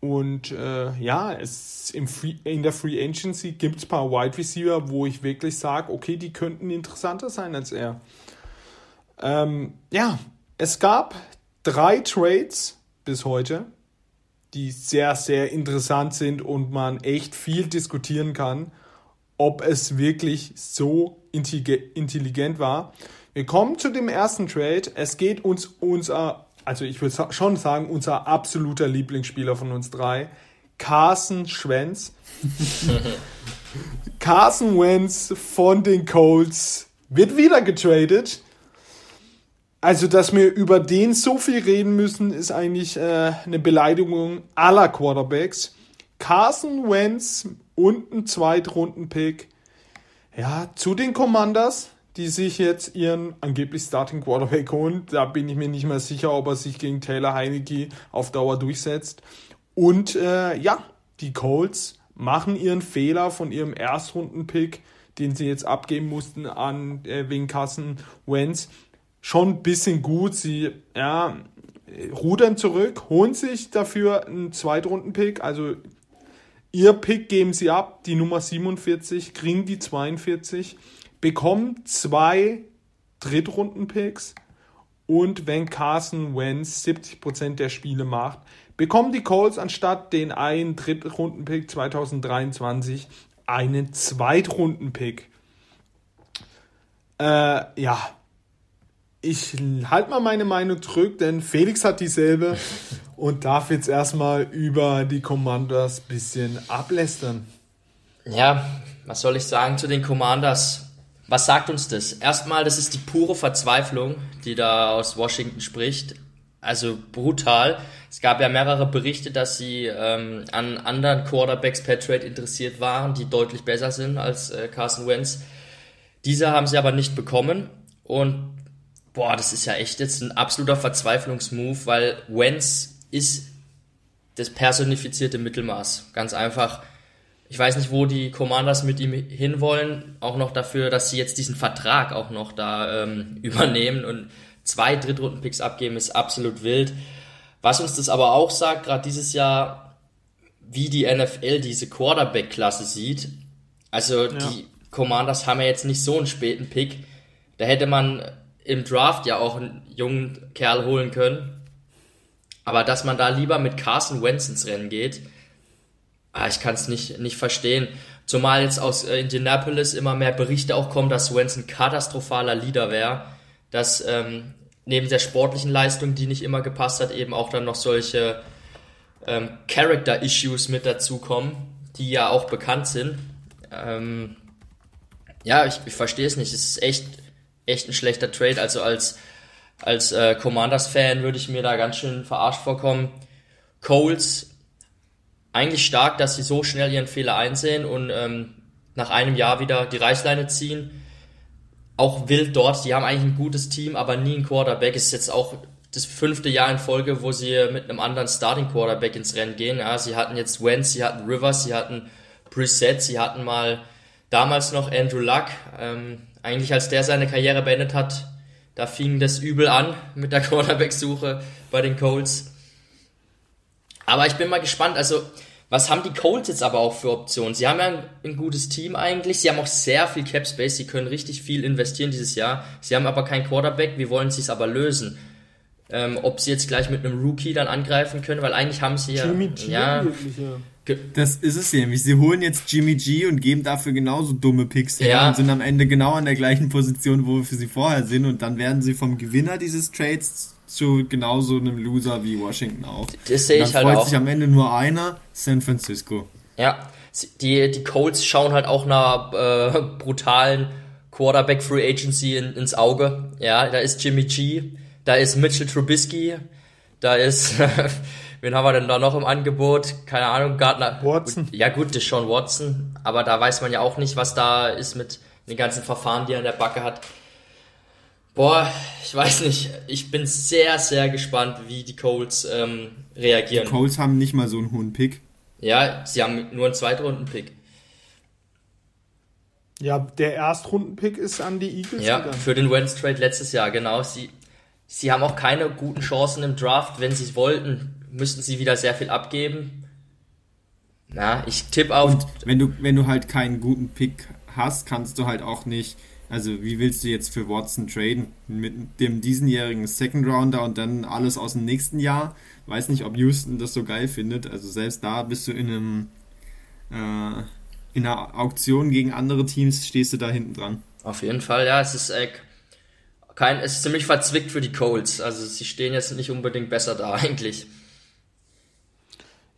Und äh, ja, es im Free, in der Free Agency gibt es ein paar Wide Receiver, wo ich wirklich sage, okay, die könnten interessanter sein als er. Ähm, ja, es gab drei Trades bis heute, die sehr, sehr interessant sind und man echt viel diskutieren kann, ob es wirklich so intelligent war. Wir kommen zu dem ersten Trade. Es geht uns unser, also ich würde schon sagen, unser absoluter Lieblingsspieler von uns drei, Carson Schwenz. Carson Wentz von den Colts wird wieder getradet. Also, dass wir über den so viel reden müssen, ist eigentlich äh, eine Beleidigung aller Quarterbacks. Carson Wentz und ein Zweitrunden-Pick. Ja, zu den Commanders, die sich jetzt ihren angeblich Starting Quarterback holen. Da bin ich mir nicht mehr sicher, ob er sich gegen Taylor Heineke auf Dauer durchsetzt. Und äh, ja, die Colts machen ihren Fehler von ihrem Erstrunden-Pick, den sie jetzt abgeben mussten an äh, wegen Carson Wentz schon ein bisschen gut. Sie ja, rudern zurück, holen sich dafür einen Zweitrunden-Pick. Also ihr Pick geben sie ab, die Nummer 47, kriegen die 42, bekommen zwei Drittrunden-Picks. Und wenn Carson Wentz 70% der Spiele macht, bekommen die Colts anstatt den einen Drittrunden-Pick 2023 einen Zweitrunden-Pick. Äh, ja, ich halte mal meine Meinung zurück, denn Felix hat dieselbe und darf jetzt erstmal über die Commanders ein bisschen ablästern. Ja, was soll ich sagen zu den Commanders? Was sagt uns das? Erstmal, das ist die pure Verzweiflung, die da aus Washington spricht. Also brutal. Es gab ja mehrere Berichte, dass sie ähm, an anderen Quarterbacks per Trade interessiert waren, die deutlich besser sind als äh, Carson Wentz. Diese haben sie aber nicht bekommen. Und boah, das ist ja echt jetzt ein absoluter Verzweiflungsmove, weil Wentz ist das personifizierte Mittelmaß. Ganz einfach. Ich weiß nicht, wo die Commanders mit ihm hinwollen. Auch noch dafür, dass sie jetzt diesen Vertrag auch noch da ähm, übernehmen und zwei Drittrunden-Picks abgeben, ist absolut wild. Was uns das aber auch sagt, gerade dieses Jahr, wie die NFL diese Quarterback-Klasse sieht. Also ja. die Commanders haben ja jetzt nicht so einen späten Pick. Da hätte man im Draft ja auch einen jungen Kerl holen können. Aber dass man da lieber mit Carson Wentz ins Rennen geht, ah, ich kann es nicht, nicht verstehen. Zumal jetzt aus äh, Indianapolis immer mehr Berichte auch kommen, dass Wentz ein katastrophaler Leader wäre. Dass ähm, neben der sportlichen Leistung, die nicht immer gepasst hat, eben auch dann noch solche ähm, Character-Issues mit dazukommen, die ja auch bekannt sind. Ähm, ja, ich, ich verstehe es nicht. Es ist echt, echt ein schlechter Trade. Also als, als äh, Commanders-Fan würde ich mir da ganz schön verarscht vorkommen. Coles, eigentlich stark, dass sie so schnell ihren Fehler einsehen und ähm, nach einem Jahr wieder die Reißleine ziehen. Auch wild dort, die haben eigentlich ein gutes Team, aber nie ein Quarterback. Ist jetzt auch das fünfte Jahr in Folge, wo sie mit einem anderen Starting Quarterback ins Rennen gehen. Ja, sie hatten jetzt Wentz, sie hatten Rivers, sie hatten Brissett, sie hatten mal damals noch Andrew Luck. Ähm, eigentlich als der seine Karriere beendet hat, da fing das übel an mit der Quarterback-Suche bei den Colts. Aber ich bin mal gespannt. Also was haben die Colts jetzt aber auch für Optionen? Sie haben ja ein, ein, gutes Team eigentlich. Sie haben auch sehr viel Cap Space. Sie können richtig viel investieren dieses Jahr. Sie haben aber keinen Quarterback. Wie wollen sie es aber lösen? Ähm, ob sie jetzt gleich mit einem Rookie dann angreifen können, weil eigentlich haben sie ja. Jimmy G ja, Das ist es nämlich. Sie holen jetzt Jimmy G und geben dafür genauso dumme Picks ja. und sind am Ende genau an der gleichen Position, wo wir für sie vorher sind. Und dann werden sie vom Gewinner dieses Trades zu genauso einem Loser wie Washington auch. Das sehe ich halt freut auch. sich am Ende nur einer, San Francisco. Ja, die, die Colts schauen halt auch nach äh, brutalen Quarterback Free Agency in, ins Auge. Ja, da ist Jimmy G, da ist Mitchell Trubisky, da ist, wen haben wir denn da noch im Angebot? Keine Ahnung, Gardner. Watson. Ja gut, Deshaun Watson, aber da weiß man ja auch nicht, was da ist mit den ganzen Verfahren, die er an der Backe hat. Boah, ich weiß nicht. Ich bin sehr, sehr gespannt, wie die Colts ähm, reagieren. Die Colts haben nicht mal so einen hohen Pick. Ja, sie haben nur einen Zweitrunden-Pick. Ja, der Erstrunden-Pick ist an die Eagles. Ja, gegangen. für den Wentz Trade letztes Jahr, genau. Sie, sie haben auch keine guten Chancen im Draft. Wenn sie es wollten, müssten sie wieder sehr viel abgeben. Na, ich tippe auf. Und wenn du, wenn du halt keinen guten Pick hast, kannst du halt auch nicht also wie willst du jetzt für Watson traden? Mit dem diesenjährigen Second Rounder und dann alles aus dem nächsten Jahr? Weiß nicht, ob Houston das so geil findet. Also selbst da bist du in einem äh, in einer Auktion gegen andere Teams, stehst du da hinten dran. Auf jeden Fall, ja. Es ist äh, kein, es ist ziemlich verzwickt für die Colts. Also sie stehen jetzt nicht unbedingt besser da eigentlich.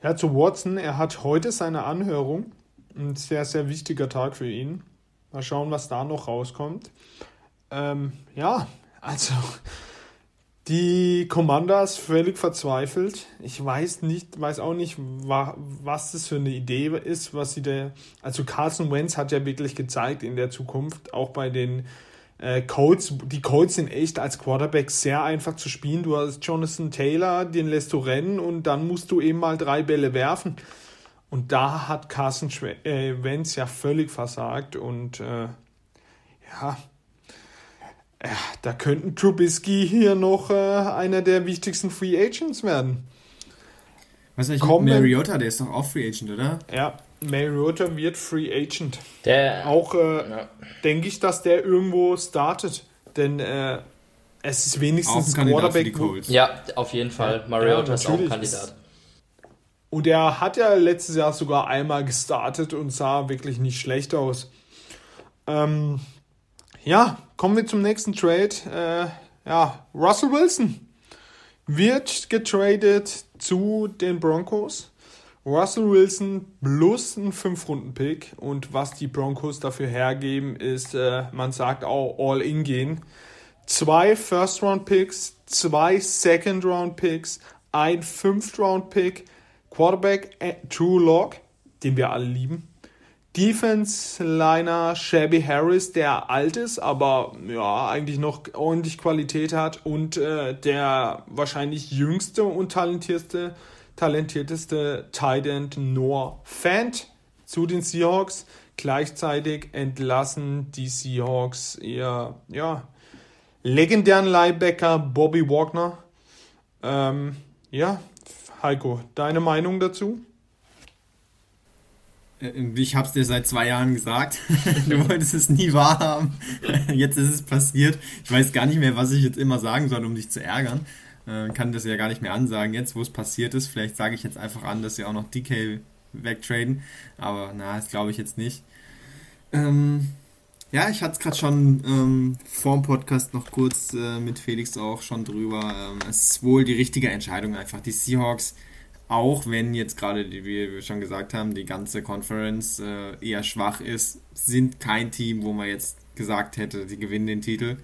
Ja, zu Watson, er hat heute seine Anhörung. Ein sehr, sehr wichtiger Tag für ihn. Mal schauen, was da noch rauskommt. Ähm, ja, also die Commanders völlig verzweifelt. Ich weiß nicht, weiß auch nicht, was das für eine Idee ist, was sie da. Also Carson Wentz hat ja wirklich gezeigt in der Zukunft, auch bei den äh, Colts. Die Colts sind echt als Quarterback sehr einfach zu spielen. Du hast Jonathan Taylor, den lässt du rennen und dann musst du eben mal drei Bälle werfen. Und da hat Carson äh, Wentz ja völlig versagt und äh, ja, äh, da könnten Trubisky hier noch äh, einer der wichtigsten Free Agents werden. Was ist eigentlich Mariota, der ist doch auch Free Agent, oder? Ja, Mariota wird Free Agent. Der, auch äh, ja. denke ich, dass der irgendwo startet, denn äh, es ist wenigstens ein Quarterback. Ja, auf jeden Fall. Mariota ja, ist auch ein Kandidat. Und er hat ja letztes Jahr sogar einmal gestartet und sah wirklich nicht schlecht aus. Ähm, ja, kommen wir zum nächsten Trade. Äh, ja, Russell Wilson wird getradet zu den Broncos. Russell Wilson plus ein 5-Runden-Pick. Und was die Broncos dafür hergeben, ist, äh, man sagt auch All-In gehen. Zwei First-Round-Picks, zwei Second-Round-Picks, ein Fifth-Round-Pick Quarterback äh, True Lock, den wir alle lieben. Defense Liner Shabby Harris, der alt ist, aber ja, eigentlich noch ordentlich Qualität hat und äh, der wahrscheinlich jüngste und talentierteste, talentierteste Tight End Noah Fant zu den Seahawks. Gleichzeitig entlassen die Seahawks ihr ja, legendären Linebacker Bobby Wagner. Ähm, ja, Heiko, deine Meinung dazu? Äh, ich habe es dir seit zwei Jahren gesagt. du wolltest es nie wahrhaben. Jetzt ist es passiert. Ich weiß gar nicht mehr, was ich jetzt immer sagen soll, um dich zu ärgern. Äh, kann das ja gar nicht mehr ansagen jetzt, wo es passiert ist. Vielleicht sage ich jetzt einfach an, dass sie auch noch DK wegtraden. Aber na, das glaube ich jetzt nicht. Ähm, ja, ich hatte es gerade schon ähm, vor dem Podcast noch kurz äh, mit Felix auch schon drüber. Ähm, es ist wohl die richtige Entscheidung einfach. Die Seahawks auch wenn jetzt gerade, wie wir schon gesagt haben, die ganze Conference äh, eher schwach ist, sind kein Team, wo man jetzt gesagt hätte, die gewinnen den Titel.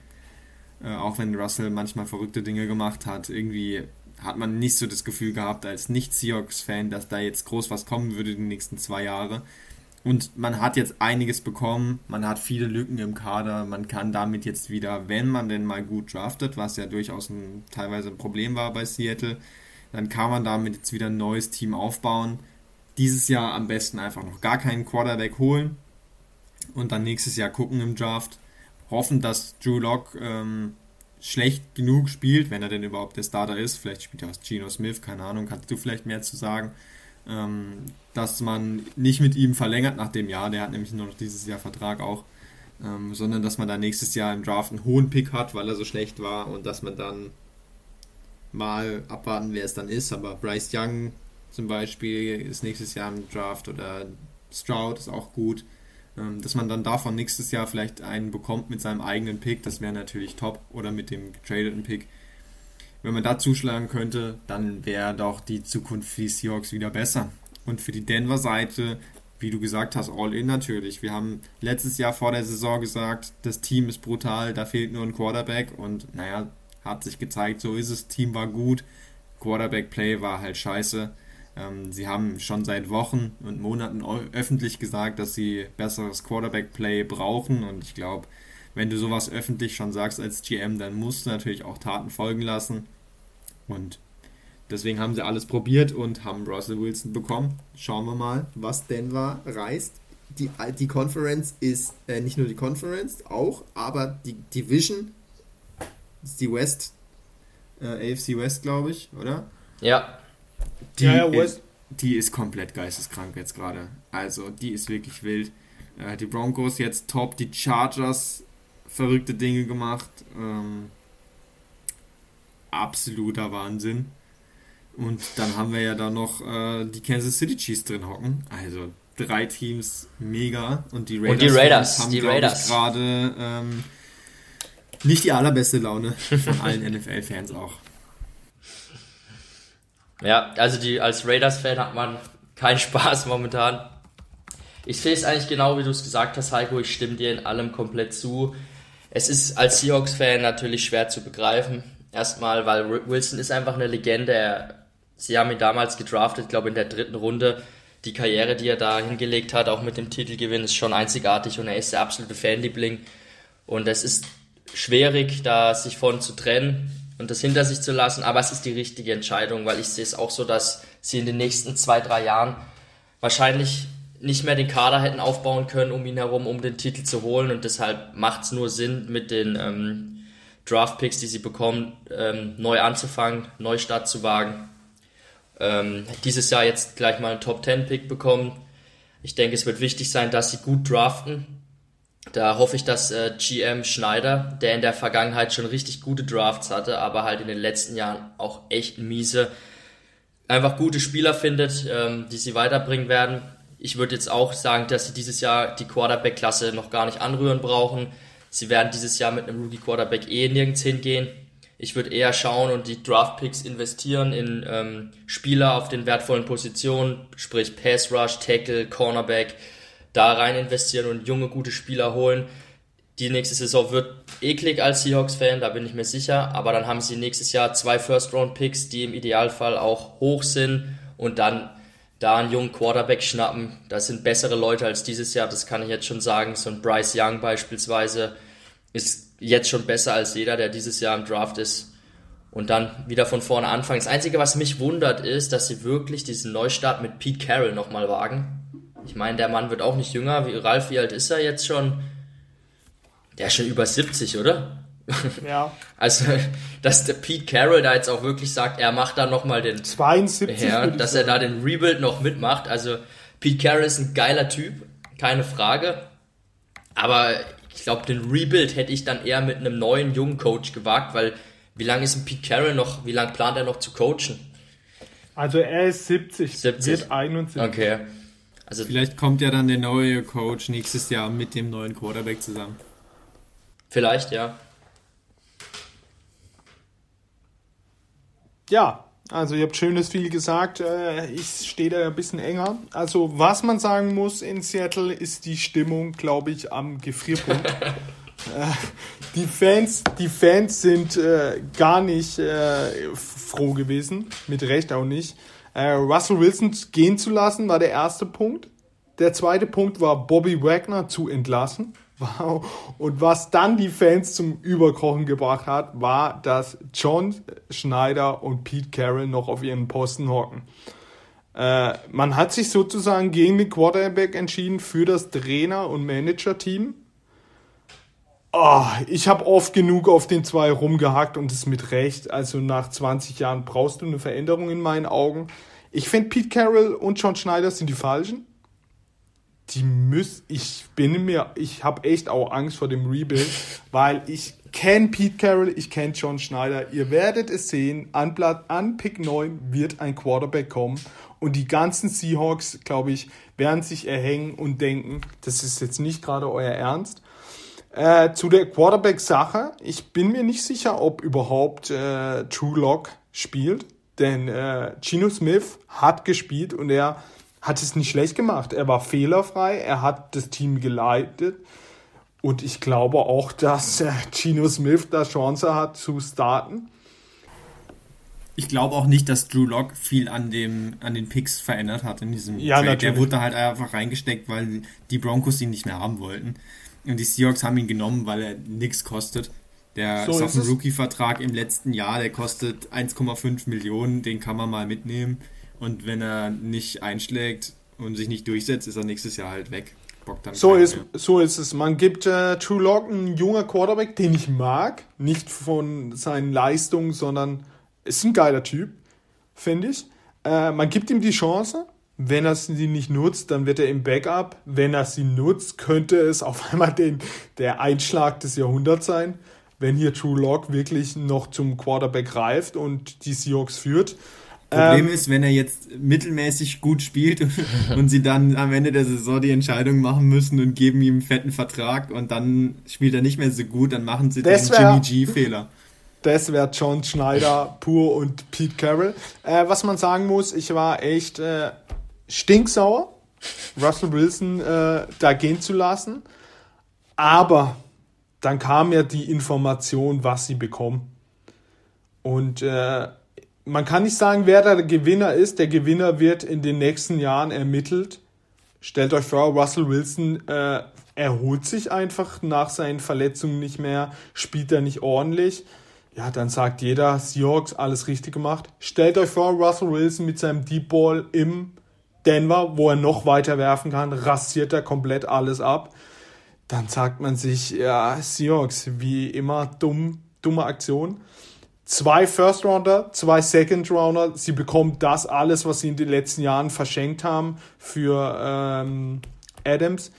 Äh, auch wenn Russell manchmal verrückte Dinge gemacht hat, irgendwie hat man nicht so das Gefühl gehabt als Nicht-Seahawks-Fan, dass da jetzt groß was kommen würde die nächsten zwei Jahre. Und man hat jetzt einiges bekommen, man hat viele Lücken im Kader, man kann damit jetzt wieder, wenn man denn mal gut draftet, was ja durchaus ein, teilweise ein Problem war bei Seattle, dann kann man damit jetzt wieder ein neues Team aufbauen. Dieses Jahr am besten einfach noch gar keinen Quarterback holen und dann nächstes Jahr gucken im Draft. Hoffen, dass Drew Lock ähm, schlecht genug spielt, wenn er denn überhaupt der Starter ist. Vielleicht spielt er aus Geno Smith, keine Ahnung, kannst du vielleicht mehr zu sagen. Ähm, dass man nicht mit ihm verlängert nach dem Jahr, der hat nämlich nur noch dieses Jahr Vertrag auch, ähm, sondern dass man da nächstes Jahr im Draft einen hohen Pick hat, weil er so schlecht war und dass man dann mal abwarten, wer es dann ist. Aber Bryce Young zum Beispiel ist nächstes Jahr im Draft oder Stroud ist auch gut. Ähm, dass man dann davon nächstes Jahr vielleicht einen bekommt mit seinem eigenen Pick, das wäre natürlich top. Oder mit dem getradeten Pick. Wenn man da zuschlagen könnte, dann wäre doch die Zukunft für die Seahawks wieder besser. Und für die Denver-Seite, wie du gesagt hast, all in natürlich. Wir haben letztes Jahr vor der Saison gesagt, das Team ist brutal, da fehlt nur ein Quarterback. Und naja, hat sich gezeigt, so ist es. Team war gut, Quarterback-Play war halt scheiße. Ähm, sie haben schon seit Wochen und Monaten öffentlich gesagt, dass sie besseres Quarterback-Play brauchen. Und ich glaube, wenn du sowas öffentlich schon sagst als GM, dann musst du natürlich auch Taten folgen lassen. Und deswegen haben sie alles probiert und haben Russell Wilson bekommen. Schauen wir mal, was Denver reißt. Die, die Conference ist äh, nicht nur die Conference, auch, aber die Division ist die West, äh, AFC West, glaube ich, oder? Ja. Die, ja, ja. Ist, die ist komplett geisteskrank jetzt gerade. Also, die ist wirklich wild. Äh, die Broncos jetzt top, die Chargers verrückte Dinge gemacht. Ähm, absoluter Wahnsinn. Und dann haben wir ja da noch äh, die Kansas City Chiefs drin hocken. Also drei Teams mega. Und die Raiders, und die Raiders haben, die Raiders. gerade ähm, nicht die allerbeste Laune von allen NFL-Fans auch. Ja, also die, als Raiders-Fan hat man keinen Spaß momentan. Ich sehe es eigentlich genau, wie du es gesagt hast, Heiko. Ich stimme dir in allem komplett zu. Es ist als Seahawks-Fan natürlich schwer zu begreifen. Erstmal, weil Wilson ist einfach eine Legende. Sie haben ihn damals gedraftet, glaube in der dritten Runde. Die Karriere, die er da hingelegt hat, auch mit dem Titelgewinn, ist schon einzigartig und er ist der absolute Fanliebling. Und es ist schwierig, da sich von zu trennen und das hinter sich zu lassen, aber es ist die richtige Entscheidung, weil ich sehe es auch so, dass sie in den nächsten zwei, drei Jahren wahrscheinlich nicht mehr den Kader hätten aufbauen können um ihn herum, um den Titel zu holen und deshalb macht es nur Sinn, mit den ähm, Draft-Picks, die sie bekommen, ähm, neu anzufangen, Neustart zu wagen. Ähm, dieses Jahr jetzt gleich mal einen Top-10-Pick bekommen. Ich denke, es wird wichtig sein, dass sie gut draften. Da hoffe ich, dass äh, GM Schneider, der in der Vergangenheit schon richtig gute Drafts hatte, aber halt in den letzten Jahren auch echt miese, einfach gute Spieler findet, ähm, die sie weiterbringen werden. Ich würde jetzt auch sagen, dass sie dieses Jahr die Quarterback-Klasse noch gar nicht anrühren brauchen. Sie werden dieses Jahr mit einem Rookie Quarterback eh nirgends hingehen. Ich würde eher schauen und die Draft Picks investieren in ähm, Spieler auf den wertvollen Positionen, sprich Pass Rush, Tackle, Cornerback, da rein investieren und junge, gute Spieler holen. Die nächste Saison wird eklig als Seahawks-Fan, da bin ich mir sicher. Aber dann haben sie nächstes Jahr zwei First-Round-Picks, die im Idealfall auch hoch sind und dann da einen jungen Quarterback schnappen. Das sind bessere Leute als dieses Jahr, das kann ich jetzt schon sagen. So ein Bryce Young beispielsweise ist jetzt schon besser als jeder, der dieses Jahr im Draft ist. Und dann wieder von vorne anfangen. Das Einzige, was mich wundert, ist, dass sie wirklich diesen Neustart mit Pete Carroll nochmal wagen. Ich meine, der Mann wird auch nicht jünger. Wie, Ralf, wie alt ist er jetzt schon? Der ist schon über 70, oder? Ja. Also, dass der Pete Carroll da jetzt auch wirklich sagt, er macht da nochmal den. 72. Ja, dass er da den Rebuild noch mitmacht. Also, Pete Carroll ist ein geiler Typ, keine Frage. Aber ich glaube, den Rebuild hätte ich dann eher mit einem neuen jungen Coach gewagt, weil wie lange ist ein Pete Carroll noch, wie lange plant er noch zu coachen? Also er ist 70, 70. wird 71. Okay. Also Vielleicht kommt ja dann der neue Coach nächstes Jahr mit dem neuen Quarterback zusammen. Vielleicht, ja. Ja, Also ihr habt schönes viel gesagt. Äh, ich stehe da ein bisschen enger. Also was man sagen muss in Seattle ist die Stimmung, glaube ich, am Gefrierpunkt. äh, die Fans, die Fans sind äh, gar nicht äh, froh gewesen, mit Recht auch nicht. Äh, Russell Wilson gehen zu lassen war der erste Punkt. Der zweite Punkt war Bobby Wagner zu entlassen. Wow. Und was dann die Fans zum Überkochen gebracht hat, war, dass John Schneider und Pete Carroll noch auf ihren Posten hocken. Äh, man hat sich sozusagen gegen den Quarterback entschieden für das Trainer- und Manager-Team. Oh, ich habe oft genug auf den zwei rumgehackt und es mit Recht. Also nach 20 Jahren brauchst du eine Veränderung in meinen Augen. Ich finde, Pete Carroll und John Schneider sind die falschen die müssen, ich bin mir, ich habe echt auch Angst vor dem Rebuild, weil ich kenne Pete Carroll, ich kenne John Schneider. Ihr werdet es sehen, an, Blatt, an Pick 9 wird ein Quarterback kommen und die ganzen Seahawks, glaube ich, werden sich erhängen und denken, das ist jetzt nicht gerade euer Ernst. Äh, zu der Quarterback-Sache, ich bin mir nicht sicher, ob überhaupt äh, True Lock spielt, denn äh, Gino Smith hat gespielt und er hat es nicht schlecht gemacht. Er war fehlerfrei, er hat das Team geleitet. Und ich glaube auch, dass äh, Gino Smith da Chance hat zu starten. Ich glaube auch nicht, dass Drew Lock viel an, dem, an den Picks verändert hat in diesem ja, Trade. Natürlich. Der wurde halt einfach reingesteckt, weil die Broncos ihn nicht mehr haben wollten. Und die Seahawks haben ihn genommen, weil er nichts kostet. Der so ist auf einem Rookie-Vertrag im letzten Jahr, der kostet 1,5 Millionen, den kann man mal mitnehmen. Und wenn er nicht einschlägt und sich nicht durchsetzt, ist er nächstes Jahr halt weg. So ist, so ist es. Man gibt äh, True Lock einen junger Quarterback, den ich mag. Nicht von seinen Leistungen, sondern ist ein geiler Typ, finde ich. Äh, man gibt ihm die Chance. Wenn er sie nicht nutzt, dann wird er im Backup. Wenn er sie nutzt, könnte es auf einmal den, der Einschlag des Jahrhunderts sein, wenn hier True Lock wirklich noch zum Quarterback reift und die Seahawks führt. Problem ähm, ist, wenn er jetzt mittelmäßig gut spielt und, und, sie dann am Ende der Saison die Entscheidung machen müssen und geben ihm einen fetten Vertrag und dann spielt er nicht mehr so gut, dann machen sie den Jimmy G-Fehler. Das wäre John Schneider pur und Pete Carroll. Äh, was man sagen muss, ich war echt äh, stinksauer, Russell Wilson äh, da gehen zu lassen. Aber dann kam ja die Information, was sie bekommen. Und äh, man kann nicht sagen, wer der Gewinner ist. Der Gewinner wird in den nächsten Jahren ermittelt. Stellt euch vor, Russell Wilson äh, erholt sich einfach nach seinen Verletzungen nicht mehr, spielt er nicht ordentlich. Ja, dann sagt jeder, Seahawks, alles richtig gemacht. Stellt euch vor, Russell Wilson mit seinem Deep Ball im Denver, wo er noch weiter werfen kann, rasiert er komplett alles ab. Dann sagt man sich, ja, Seahawks, wie immer dumm, dumme Aktion zwei First Rounder, zwei Second Rounder. Sie bekommen das alles, was sie in den letzten Jahren verschenkt haben für ähm, Adams.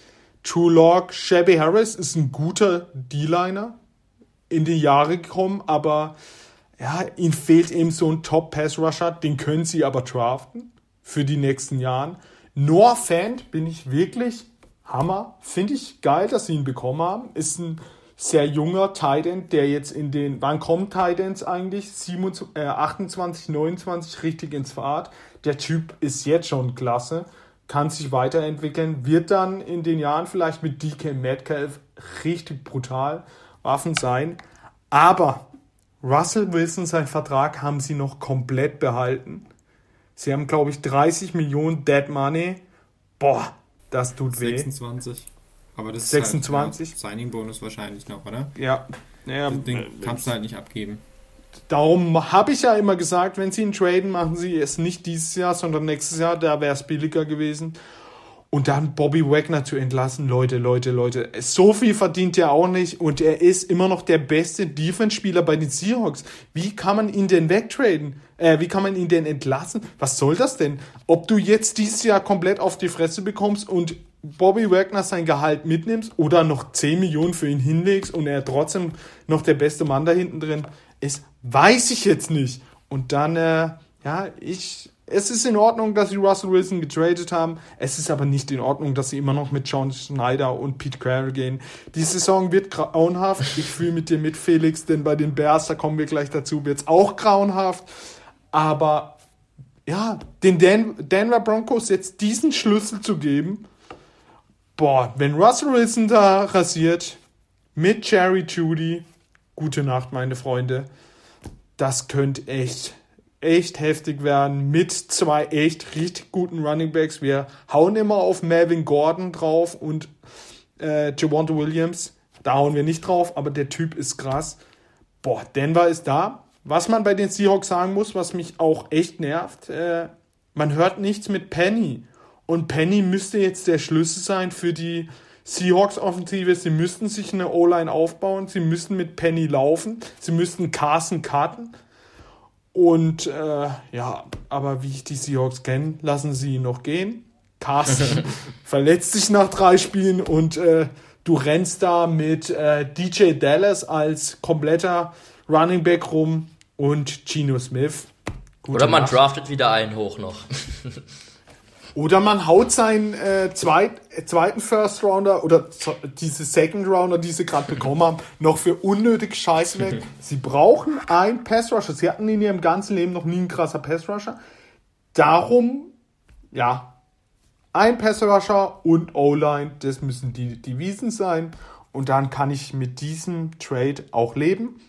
True Lock, Shabby Harris ist ein guter D-Liner in die Jahre gekommen, aber ja, ihnen fehlt eben so ein Top-Pass-Rusher, den können sie aber draften für die nächsten Jahren. Noah Fant bin ich wirklich Hammer. Finde ich geil, dass sie ihn bekommen haben. Ist ein sehr junger Titan, der jetzt in den, wann kommen Titans eigentlich? 27, äh, 28, 29 richtig ins Fahrt. Der Typ ist jetzt schon klasse, kann sich weiterentwickeln, wird dann in den Jahren vielleicht mit DK Metcalf richtig brutal Waffen sein. Aber Russell Wilson, sein Vertrag haben sie noch komplett behalten. Sie haben, glaube ich, 30 Millionen Dead Money. Boah, das tut 26. weh. 26. Aber das 26. ist halt, Signing-Bonus wahrscheinlich noch, oder? Ja. ja Den äh, kannst du halt nicht abgeben. Darum habe ich ja immer gesagt, wenn sie ihn traden, machen sie es nicht dieses Jahr, sondern nächstes Jahr, da wäre es billiger gewesen. Und dann Bobby Wagner zu entlassen, Leute, Leute, Leute. So viel verdient er auch nicht und er ist immer noch der beste Defense-Spieler bei den Seahawks. Wie kann man ihn denn wegtraden? Äh, wie kann man ihn denn entlassen? Was soll das denn? Ob du jetzt dieses Jahr komplett auf die Fresse bekommst und Bobby Wagner sein Gehalt mitnimmst oder noch 10 Millionen für ihn hinlegst und er trotzdem noch der beste Mann da hinten drin ist, weiß ich jetzt nicht. Und dann, äh, ja, ich, es ist in Ordnung, dass sie Russell Wilson getradet haben. Es ist aber nicht in Ordnung, dass sie immer noch mit John Schneider und Pete Carroll gehen. Die Saison wird grauenhaft. Ich fühle mit dir mit, Felix, denn bei den Bears, da kommen wir gleich dazu, wird es auch grauenhaft. Aber ja, den Dan Denver Broncos jetzt diesen Schlüssel zu geben, boah, wenn Russell Wilson da rasiert mit Jerry Judy, gute Nacht, meine Freunde, das könnte echt, echt heftig werden mit zwei echt richtig guten Running Backs. Wir hauen immer auf Melvin Gordon drauf und äh, Javonte Williams. Da hauen wir nicht drauf, aber der Typ ist krass. Boah, Denver ist da. Was man bei den Seahawks sagen muss, was mich auch echt nervt, äh, man hört nichts mit Penny. Und Penny müsste jetzt der Schlüssel sein für die Seahawks-Offensive. Sie müssten sich eine O-Line aufbauen. Sie müssten mit Penny laufen. Sie müssten Carson cutten. Und äh, ja, aber wie ich die Seahawks kenne, lassen sie ihn noch gehen. Carson verletzt sich nach drei Spielen und äh, du rennst da mit äh, DJ Dallas als kompletter Running Back rum und Geno Smith. Gute Oder man Nacht. draftet wieder einen hoch noch. Oder man haut seinen äh, zweit, zweiten First Rounder oder diese Second Rounder, die sie gerade bekommen haben, noch für unnötig Scheiße weg. sie brauchen einen Pass Rusher. Sie hatten in ihrem ganzen Leben noch nie einen krasser Pass Rusher. Darum, ja, ein Pass Rusher und O-Line, das müssen die Devisen sein. Und dann kann ich mit diesem Trade auch leben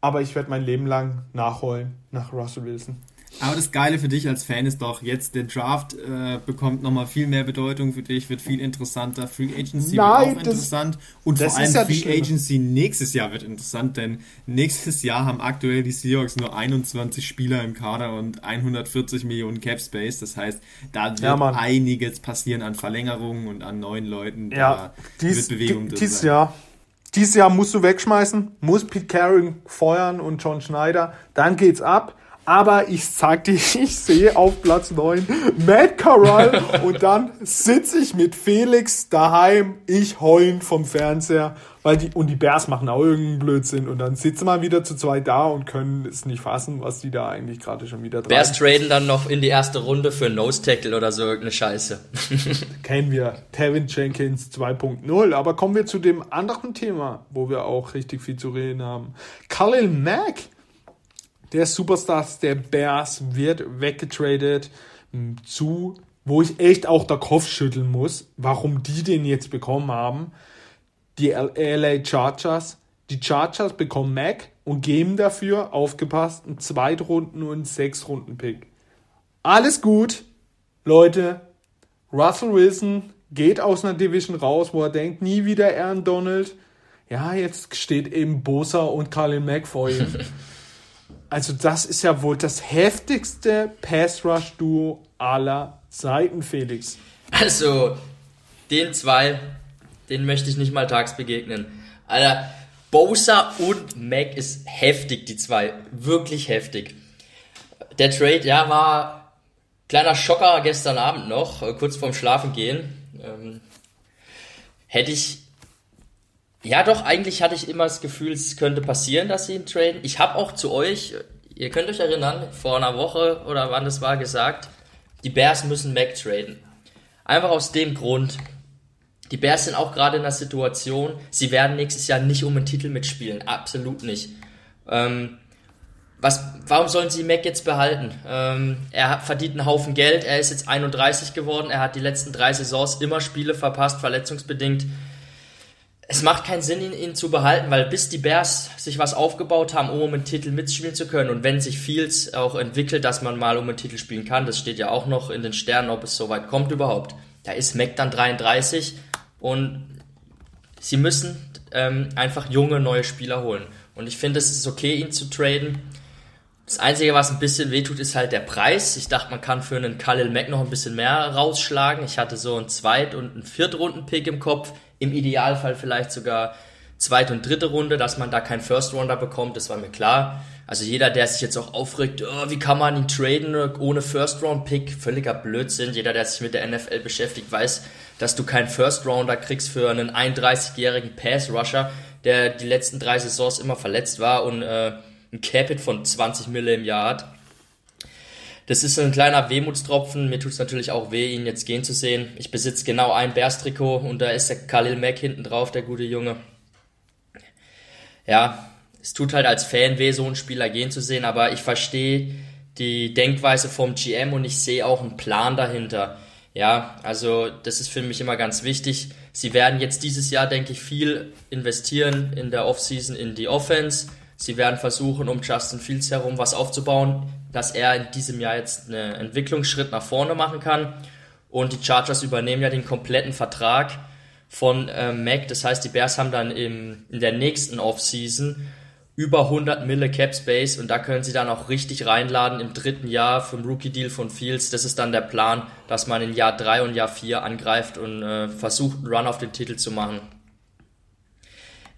aber ich werde mein Leben lang nachholen nach Russell Wilson. Aber das Geile für dich als Fan ist doch, jetzt der Draft äh, bekommt nochmal viel mehr Bedeutung für dich, wird viel interessanter. Free Agency Nein, wird auch das, interessant. Und vor allem ja Free Agency nächstes Jahr wird interessant, denn nächstes Jahr haben aktuell die Seahawks nur 21 Spieler im Kader und 140 Millionen Cap Space. Das heißt, da wird ja, einiges passieren an Verlängerungen und an neuen Leuten. Ja, da dies, wird Bewegung dies. Jahr dieses Jahr musst du wegschmeißen, muss Pete Carroll feuern und John Schneider, dann geht's ab. Aber ich sag dir, ich sehe auf Platz 9 Matt Corral und dann sitze ich mit Felix daheim, ich heulend vom Fernseher, weil die, und die Bears machen auch irgendeinen Blödsinn und dann sitzen wir wieder zu zweit da und können es nicht fassen, was die da eigentlich gerade schon wieder dran Bears traden dann noch in die erste Runde für Nose Tackle oder so irgendeine Scheiße. Kennen wir. Tevin Jenkins 2.0. Aber kommen wir zu dem anderen Thema, wo wir auch richtig viel zu reden haben. Khalil Mack der Superstars der Bears wird weggetradet zu, wo ich echt auch der Kopf schütteln muss, warum die den jetzt bekommen haben. Die LA Chargers. Die Chargers bekommen Mac und geben dafür, aufgepasst, einen Zweitrunden- und einen Sechs-Runden-Pick. Alles gut, Leute. Russell Wilson geht aus einer Division raus, wo er denkt, nie wieder Aaron Donald. Ja, jetzt steht eben Bosa und Carlin Mack vor ihm. Also das ist ja wohl das heftigste Pass-Rush-Duo aller Zeiten, Felix. Also, den zwei, den möchte ich nicht mal tags begegnen. Alter, Bosa und Mac ist heftig, die zwei. Wirklich heftig. Der Trade, ja, war kleiner Schocker gestern Abend noch, äh, kurz vorm Schlafen gehen. Ähm, hätte ich ja, doch, eigentlich hatte ich immer das Gefühl, es könnte passieren, dass sie ihn traden. Ich habe auch zu euch, ihr könnt euch erinnern, vor einer Woche oder wann das war, gesagt, die Bears müssen Mac traden. Einfach aus dem Grund, die Bears sind auch gerade in der Situation, sie werden nächstes Jahr nicht um einen Titel mitspielen. Absolut nicht. Ähm, was, warum sollen sie Mac jetzt behalten? Ähm, er verdient einen Haufen Geld, er ist jetzt 31 geworden, er hat die letzten drei Saisons immer Spiele verpasst, verletzungsbedingt es macht keinen Sinn, ihn, ihn, zu behalten, weil bis die Bears sich was aufgebaut haben, um einen Titel mitspielen zu können und wenn sich Fields auch entwickelt, dass man mal um einen Titel spielen kann, das steht ja auch noch in den Sternen, ob es soweit kommt überhaupt. Da ist Mac dann 33 und sie müssen ähm, einfach junge, neue Spieler holen. Und ich finde, es ist okay, ihn zu traden. Das Einzige, was ein bisschen wehtut, ist halt der Preis. Ich dachte, man kann für einen Khalil Mack noch ein bisschen mehr rausschlagen. Ich hatte so einen Zweit- und einen Viertrunden-Pick im Kopf im Idealfall vielleicht sogar zweite und dritte Runde, dass man da keinen First Rounder bekommt, das war mir klar. Also jeder, der sich jetzt auch aufregt, oh, wie kann man ihn traden ohne First Round Pick, völliger Blödsinn. Jeder, der sich mit der NFL beschäftigt, weiß, dass du keinen First Rounder kriegst für einen 31-jährigen Pass Rusher, der die letzten drei Saisons immer verletzt war und äh, ein Capit von 20 Mille im Jahr hat. Das ist ein kleiner Wehmutstropfen. Mir tut es natürlich auch weh, ihn jetzt gehen zu sehen. Ich besitze genau ein Bears-Trikot und da ist der Khalil Mack hinten drauf, der gute Junge. Ja, es tut halt als Fan weh, so einen Spieler gehen zu sehen, aber ich verstehe die Denkweise vom GM und ich sehe auch einen Plan dahinter. Ja, also das ist für mich immer ganz wichtig. Sie werden jetzt dieses Jahr, denke ich, viel investieren in der Offseason in die Offense. Sie werden versuchen, um Justin Fields herum was aufzubauen, dass er in diesem Jahr jetzt einen Entwicklungsschritt nach vorne machen kann. Und die Chargers übernehmen ja den kompletten Vertrag von äh, Mac. Das heißt, die Bears haben dann im, in der nächsten Offseason über 100 Mille Cap Space und da können sie dann auch richtig reinladen im dritten Jahr vom Rookie Deal von Fields. Das ist dann der Plan, dass man in Jahr 3 und Jahr 4 angreift und äh, versucht, einen Run auf den Titel zu machen.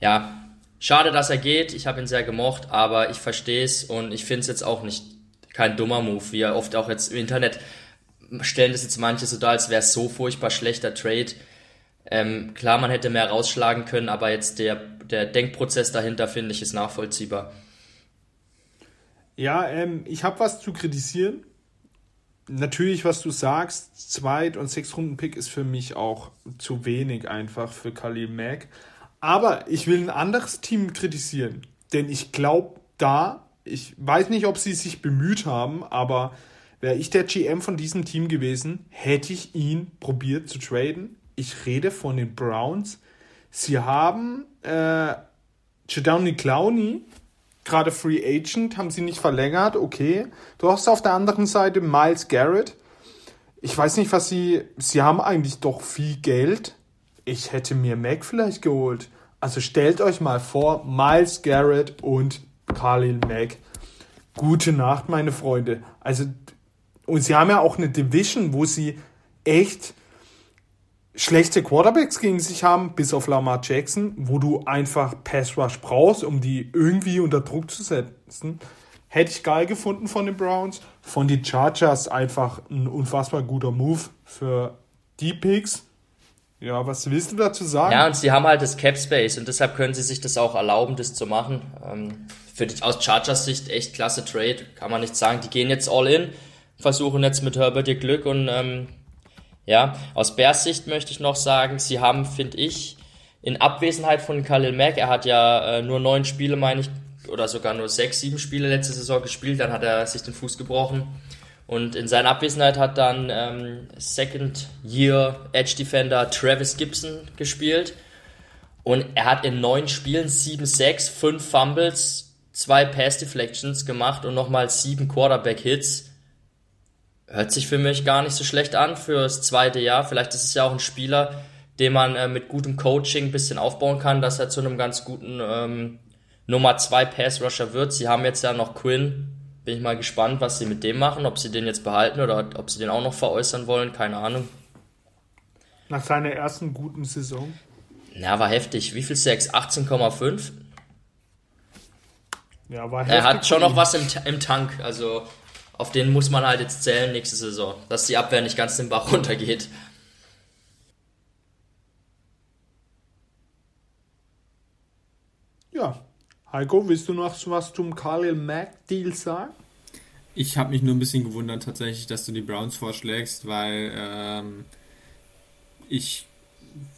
Ja, schade, dass er geht. Ich habe ihn sehr gemocht, aber ich verstehe es und ich finde es jetzt auch nicht kein dummer Move, wie er oft auch jetzt im Internet stellen das jetzt manche so dar, als wäre es so furchtbar schlechter Trade. Ähm, klar, man hätte mehr rausschlagen können, aber jetzt der, der Denkprozess dahinter, finde ich, ist nachvollziehbar. Ja, ähm, ich habe was zu kritisieren. Natürlich, was du sagst, Zweit- und Sechs-Runden-Pick ist für mich auch zu wenig einfach für Khalil Mack. Aber ich will ein anderes Team kritisieren. Denn ich glaube, da, ich weiß nicht, ob sie sich bemüht haben, aber wäre ich der GM von diesem Team gewesen, hätte ich ihn probiert zu traden ich rede von den Browns. Sie haben äh, Jadauni Clowney, gerade Free Agent, haben sie nicht verlängert, okay. Du hast auf der anderen Seite Miles Garrett. Ich weiß nicht, was sie. Sie haben eigentlich doch viel Geld. Ich hätte mir Mac vielleicht geholt. Also stellt euch mal vor, Miles Garrett und Khalil Mack. Gute Nacht, meine Freunde. Also, und sie haben ja auch eine Division, wo sie echt schlechte Quarterbacks gegen sich haben, bis auf Lamar Jackson, wo du einfach Pass Rush brauchst, um die irgendwie unter Druck zu setzen. Hätte ich geil gefunden von den Browns. Von den Chargers einfach ein unfassbar guter Move für die Picks. Ja, was willst du dazu sagen? Ja, und sie haben halt das Cap Space und deshalb können sie sich das auch erlauben, das zu machen. Ähm, für die, aus Chargers Sicht echt klasse Trade, kann man nicht sagen. Die gehen jetzt all in, versuchen jetzt mit Herbert ihr Glück und ähm, ja, aus Bears Sicht möchte ich noch sagen, sie haben, finde ich, in Abwesenheit von Khalil Mack, er hat ja äh, nur neun Spiele, meine ich, oder sogar nur sechs, sieben Spiele letzte Saison gespielt, dann hat er sich den Fuß gebrochen. Und in seiner Abwesenheit hat dann ähm, Second Year Edge Defender Travis Gibson gespielt. Und er hat in neun Spielen sieben Sacks, fünf Fumbles, zwei Pass Deflections gemacht und nochmal sieben Quarterback Hits hört sich für mich gar nicht so schlecht an fürs zweite Jahr. Vielleicht ist es ja auch ein Spieler, den man äh, mit gutem Coaching ein bisschen aufbauen kann, dass er zu einem ganz guten ähm, Nummer 2 Pass Rusher wird. Sie haben jetzt ja noch Quinn. Bin ich mal gespannt, was sie mit dem machen, ob sie den jetzt behalten oder ob sie den auch noch veräußern wollen, keine Ahnung. Nach seiner ersten guten Saison. Na, war heftig. Wie viel Sex? 18,5? Ja, war heftig. Er hat schon noch was im, im Tank, also auf den muss man halt jetzt zählen nächste Saison, dass die Abwehr nicht ganz den Bach runtergeht. Ja, Heiko, willst du noch was zum Khalil Mack Deal sagen? Ich habe mich nur ein bisschen gewundert tatsächlich, dass du die Browns vorschlägst, weil ähm, ich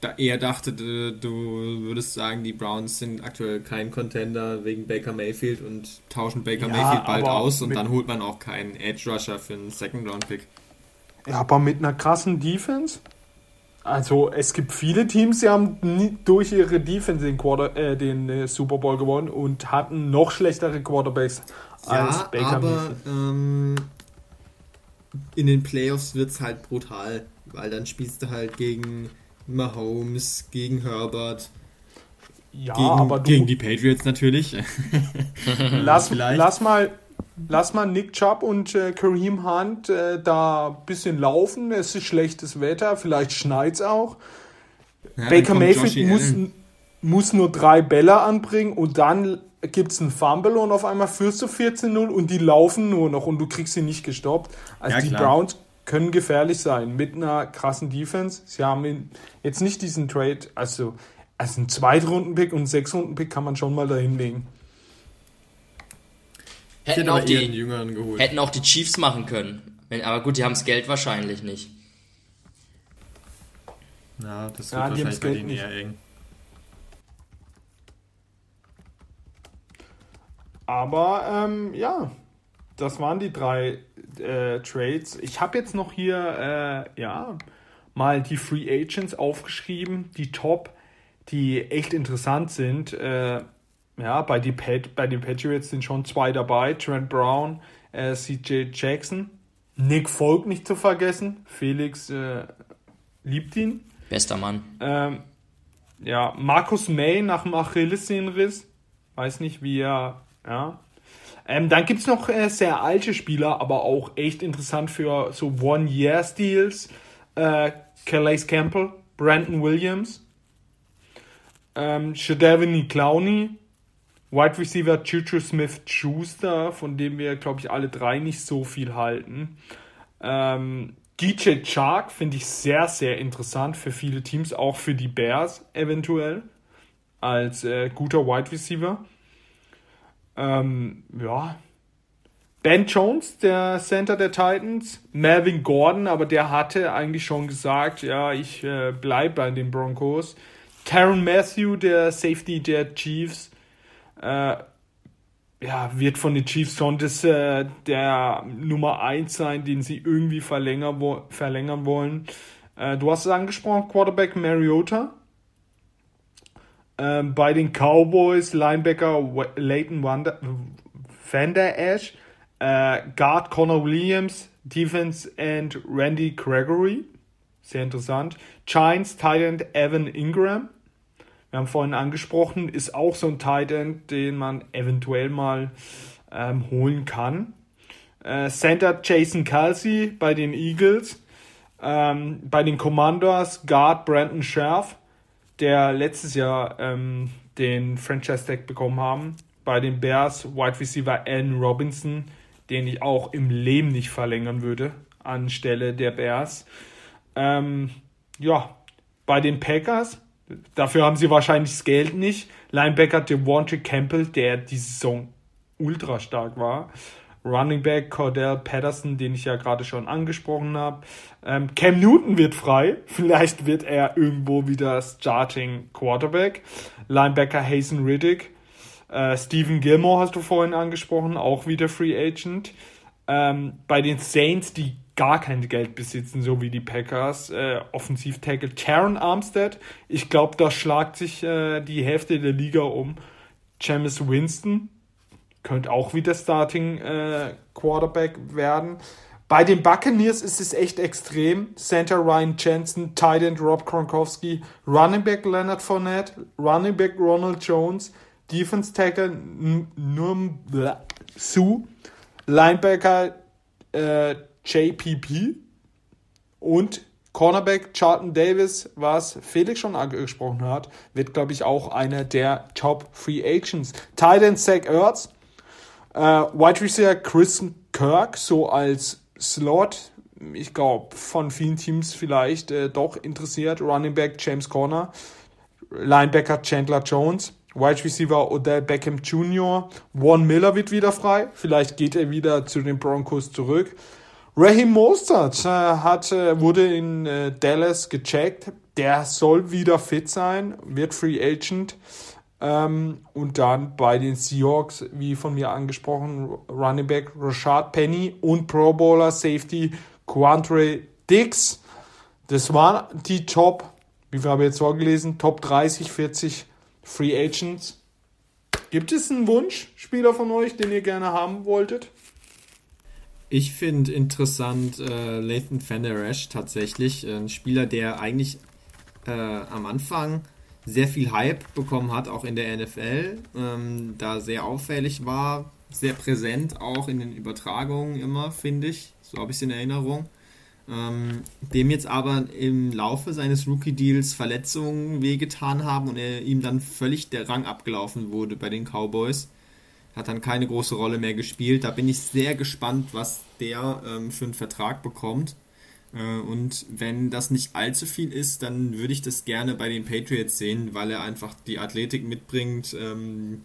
da eher dachte, du würdest sagen, die Browns sind aktuell kein Contender wegen Baker Mayfield und tauschen Baker ja, Mayfield bald aus und dann holt man auch keinen Edge Rusher für einen Second Round Pick. Ja, aber mit einer krassen Defense. Also es gibt viele Teams, die haben durch ihre Defense den, Quarter, äh, den äh, Super Bowl gewonnen und hatten noch schlechtere Quarterbacks ja, als Baker aber, Mayfield. Ähm, in den Playoffs wird es halt brutal, weil dann spielst du halt gegen Mahomes, gegen Herbert. Ja, gegen, aber du, gegen die Patriots natürlich. lass, lass, mal, lass mal Nick Chubb und äh, Kareem Hunt äh, da ein bisschen laufen. Es ist schlechtes Wetter, vielleicht schneit es auch. Ja, Baker Mayfield muss, muss nur drei Bälle anbringen und dann gibt es einen Fumble und auf einmal führst du 14-0 und die laufen nur noch und du kriegst sie nicht gestoppt. Also ja, die Browns können gefährlich sein mit einer krassen Defense. Sie haben jetzt nicht diesen Trade, also, also einen Zweitrunden-Pick und einen Sechs-Runden-Pick kann man schon mal dahin legen. Hätten auch, die, hätten auch die Chiefs machen können. Aber gut, die haben das Geld wahrscheinlich nicht. Ja, das wird ja, wahrscheinlich bei denen eher eng. Aber ähm, ja, das waren die drei äh, Trades. Ich habe jetzt noch hier, äh, ja, mal die Free Agents aufgeschrieben, die Top, die echt interessant sind. Äh, ja, bei, die Pat bei den Patriots sind schon zwei dabei: Trent Brown, äh, CJ Jackson, Nick Folk nicht zu vergessen. Felix äh, liebt ihn. Bester Mann. Ähm, ja, Markus May nach dem Achillessehnenriss. Weiß nicht, wie er. Ja. Ähm, dann gibt es noch äh, sehr alte Spieler, aber auch echt interessant für so One-Year-Steals. Äh, Calais Campbell, Brandon Williams, ähm, Shadavini Clowney, Wide Receiver Juju Smith Schuster, von dem wir, glaube ich, alle drei nicht so viel halten. Ähm, DJ Chark finde ich sehr, sehr interessant für viele Teams, auch für die Bears eventuell, als äh, guter Wide Receiver. Ähm, ja. Ben Jones, der Center der Titans, Melvin Gordon, aber der hatte eigentlich schon gesagt, ja, ich äh, bleibe bei den Broncos. Taron Matthew, der Safety der Chiefs, äh, ja, wird von den Chiefs schon das, äh, der Nummer 1 sein, den sie irgendwie verlängern, wo, verlängern wollen. Äh, du hast es angesprochen, Quarterback Mariota. Ähm, bei den Cowboys Linebacker Leighton Vander Ash, äh, Guard Connor Williams, Defense and Randy Gregory. Sehr interessant. Giants Titan Evan Ingram wir haben vorhin angesprochen, ist auch so ein Tight End, den man eventuell mal ähm, holen kann. Äh, Center Jason Kelsey bei den Eagles. Ähm, bei den Commanders Guard Brandon Scherf, der letztes Jahr ähm, den Franchise Tag bekommen haben. Bei den Bears Wide Receiver Allen Robinson, den ich auch im Leben nicht verlängern würde anstelle der Bears. Ähm, ja, bei den Packers Dafür haben sie wahrscheinlich das Geld nicht. Linebacker Devontae Campbell, der die Saison ultra stark war. Running Back Cordell Patterson, den ich ja gerade schon angesprochen habe. Ähm, Cam Newton wird frei. Vielleicht wird er irgendwo wieder Starting Quarterback. Linebacker Hazen Riddick. Äh, Stephen Gilmore hast du vorhin angesprochen, auch wieder Free Agent. Ähm, bei den Saints, die gar kein Geld besitzen, so wie die Packers. Äh, Offensiv-Tackle Taron Armstead. Ich glaube, da schlagt sich äh, die Hälfte der Liga um. James Winston könnte auch wieder Starting äh, Quarterback werden. Bei den Buccaneers ist es echt extrem. Center Ryan Jensen, Tight End Rob Gronkowski, Running Back Leonard Fournette, Running Back Ronald Jones, Defense Tackle Num Sue, Linebacker äh, JPP und Cornerback Charlton Davis, was Felix schon angesprochen hat, wird, glaube ich, auch einer der Top Free Agents. Titan Zach Ertz, äh, Wide Receiver Chris Kirk, so als Slot, ich glaube, von vielen Teams vielleicht äh, doch interessiert. Running Back James Corner, Linebacker Chandler Jones, Wide Receiver Odell Beckham Jr., Warren Miller wird wieder frei, vielleicht geht er wieder zu den Broncos zurück. Raheem Mostert äh, hat, äh, wurde in äh, Dallas gecheckt. Der soll wieder fit sein, wird Free Agent. Ähm, und dann bei den Seahawks, wie von mir angesprochen, Running Back Rashad Penny und Pro Bowler Safety Quantre Dix. Das waren die Top, wie wir haben jetzt vorgelesen, Top 30, 40 Free Agents. Gibt es einen Wunschspieler von euch, den ihr gerne haben wolltet? Ich finde interessant äh, Lathan Fanderash tatsächlich. Ein Spieler, der eigentlich äh, am Anfang sehr viel Hype bekommen hat, auch in der NFL. Ähm, da sehr auffällig war, sehr präsent auch in den Übertragungen immer, finde ich. So habe ich es in Erinnerung. Ähm, dem jetzt aber im Laufe seines Rookie-Deals Verletzungen wehgetan haben und er ihm dann völlig der Rang abgelaufen wurde bei den Cowboys hat dann keine große Rolle mehr gespielt. Da bin ich sehr gespannt, was der ähm, für einen Vertrag bekommt. Äh, und wenn das nicht allzu viel ist, dann würde ich das gerne bei den Patriots sehen, weil er einfach die Athletik mitbringt, ähm,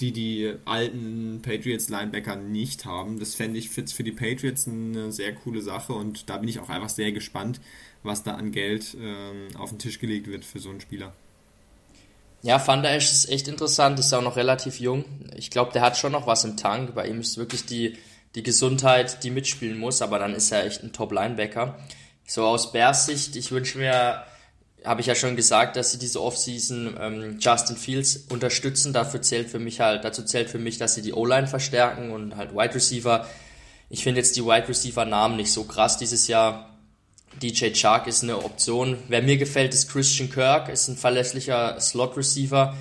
die die alten Patriots-Linebacker nicht haben. Das fände ich für, die Patriots eine sehr coole Sache und da bin ich auch einfach sehr gespannt, was da an Geld ähm, auf den Tisch gelegt wird für so einen Spieler. Ja, Van der Esch ist echt interessant, ist auch noch relativ jung. Ich glaube, der hat schon noch was im Tank. Bei ihm ist wirklich die, die Gesundheit, die mitspielen muss, aber dann ist er echt ein Top-Linebacker. So aus Bears Sicht, ich wünsche mir, habe ich ja schon gesagt, dass sie diese Offseason ähm, Justin Fields unterstützen. Dafür zählt für mich halt, dazu zählt für mich, dass sie die O-Line verstärken und halt Wide Receiver. Ich finde jetzt die Wide Receiver Namen nicht so krass dieses Jahr. DJ Chark ist eine Option. Wer mir gefällt, ist Christian Kirk, ist ein verlässlicher Slot Receiver,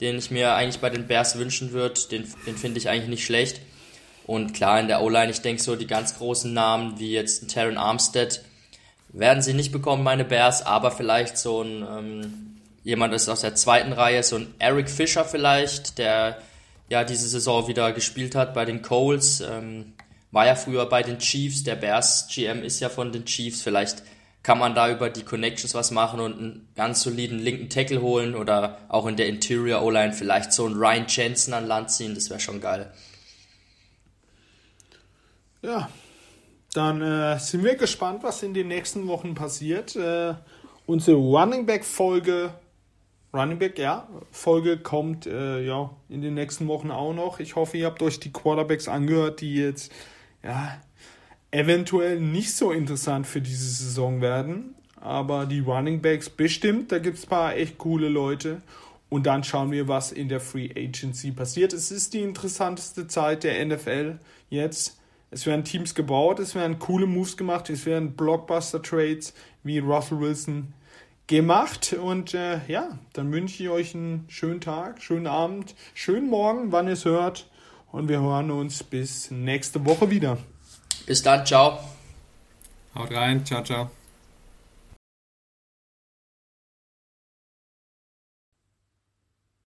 den ich mir eigentlich bei den Bears wünschen würde. Den, den finde ich eigentlich nicht schlecht. Und klar, in der O-Line, ich denke so, die ganz großen Namen, wie jetzt Terran Armstead, werden sie nicht bekommen, meine Bears, aber vielleicht so ein, ähm, jemand ist aus der zweiten Reihe, so ein Eric Fischer vielleicht, der ja diese Saison wieder gespielt hat bei den Coles, ähm, war ja früher bei den Chiefs, der Bears GM ist ja von den Chiefs, vielleicht kann man da über die Connections was machen und einen ganz soliden linken Tackle holen oder auch in der Interior O-Line vielleicht so einen Ryan Jensen an Land ziehen, das wäre schon geil. Ja, dann äh, sind wir gespannt, was in den nächsten Wochen passiert. Äh, unsere Running Back Folge, Running Back, ja, Folge kommt äh, ja in den nächsten Wochen auch noch. Ich hoffe, ihr habt euch die Quarterbacks angehört, die jetzt ja eventuell nicht so interessant für diese Saison werden. Aber die Running Backs bestimmt, da gibt es ein paar echt coole Leute. Und dann schauen wir, was in der Free Agency passiert. Es ist die interessanteste Zeit der NFL jetzt. Es werden Teams gebaut, es werden coole Moves gemacht, es werden Blockbuster-Trades wie Russell Wilson gemacht. Und äh, ja, dann wünsche ich euch einen schönen Tag, schönen Abend, schönen Morgen, wann ihr es hört. Und wir hören uns bis nächste Woche wieder. Bis dann, ciao. Haut rein, ciao, ciao.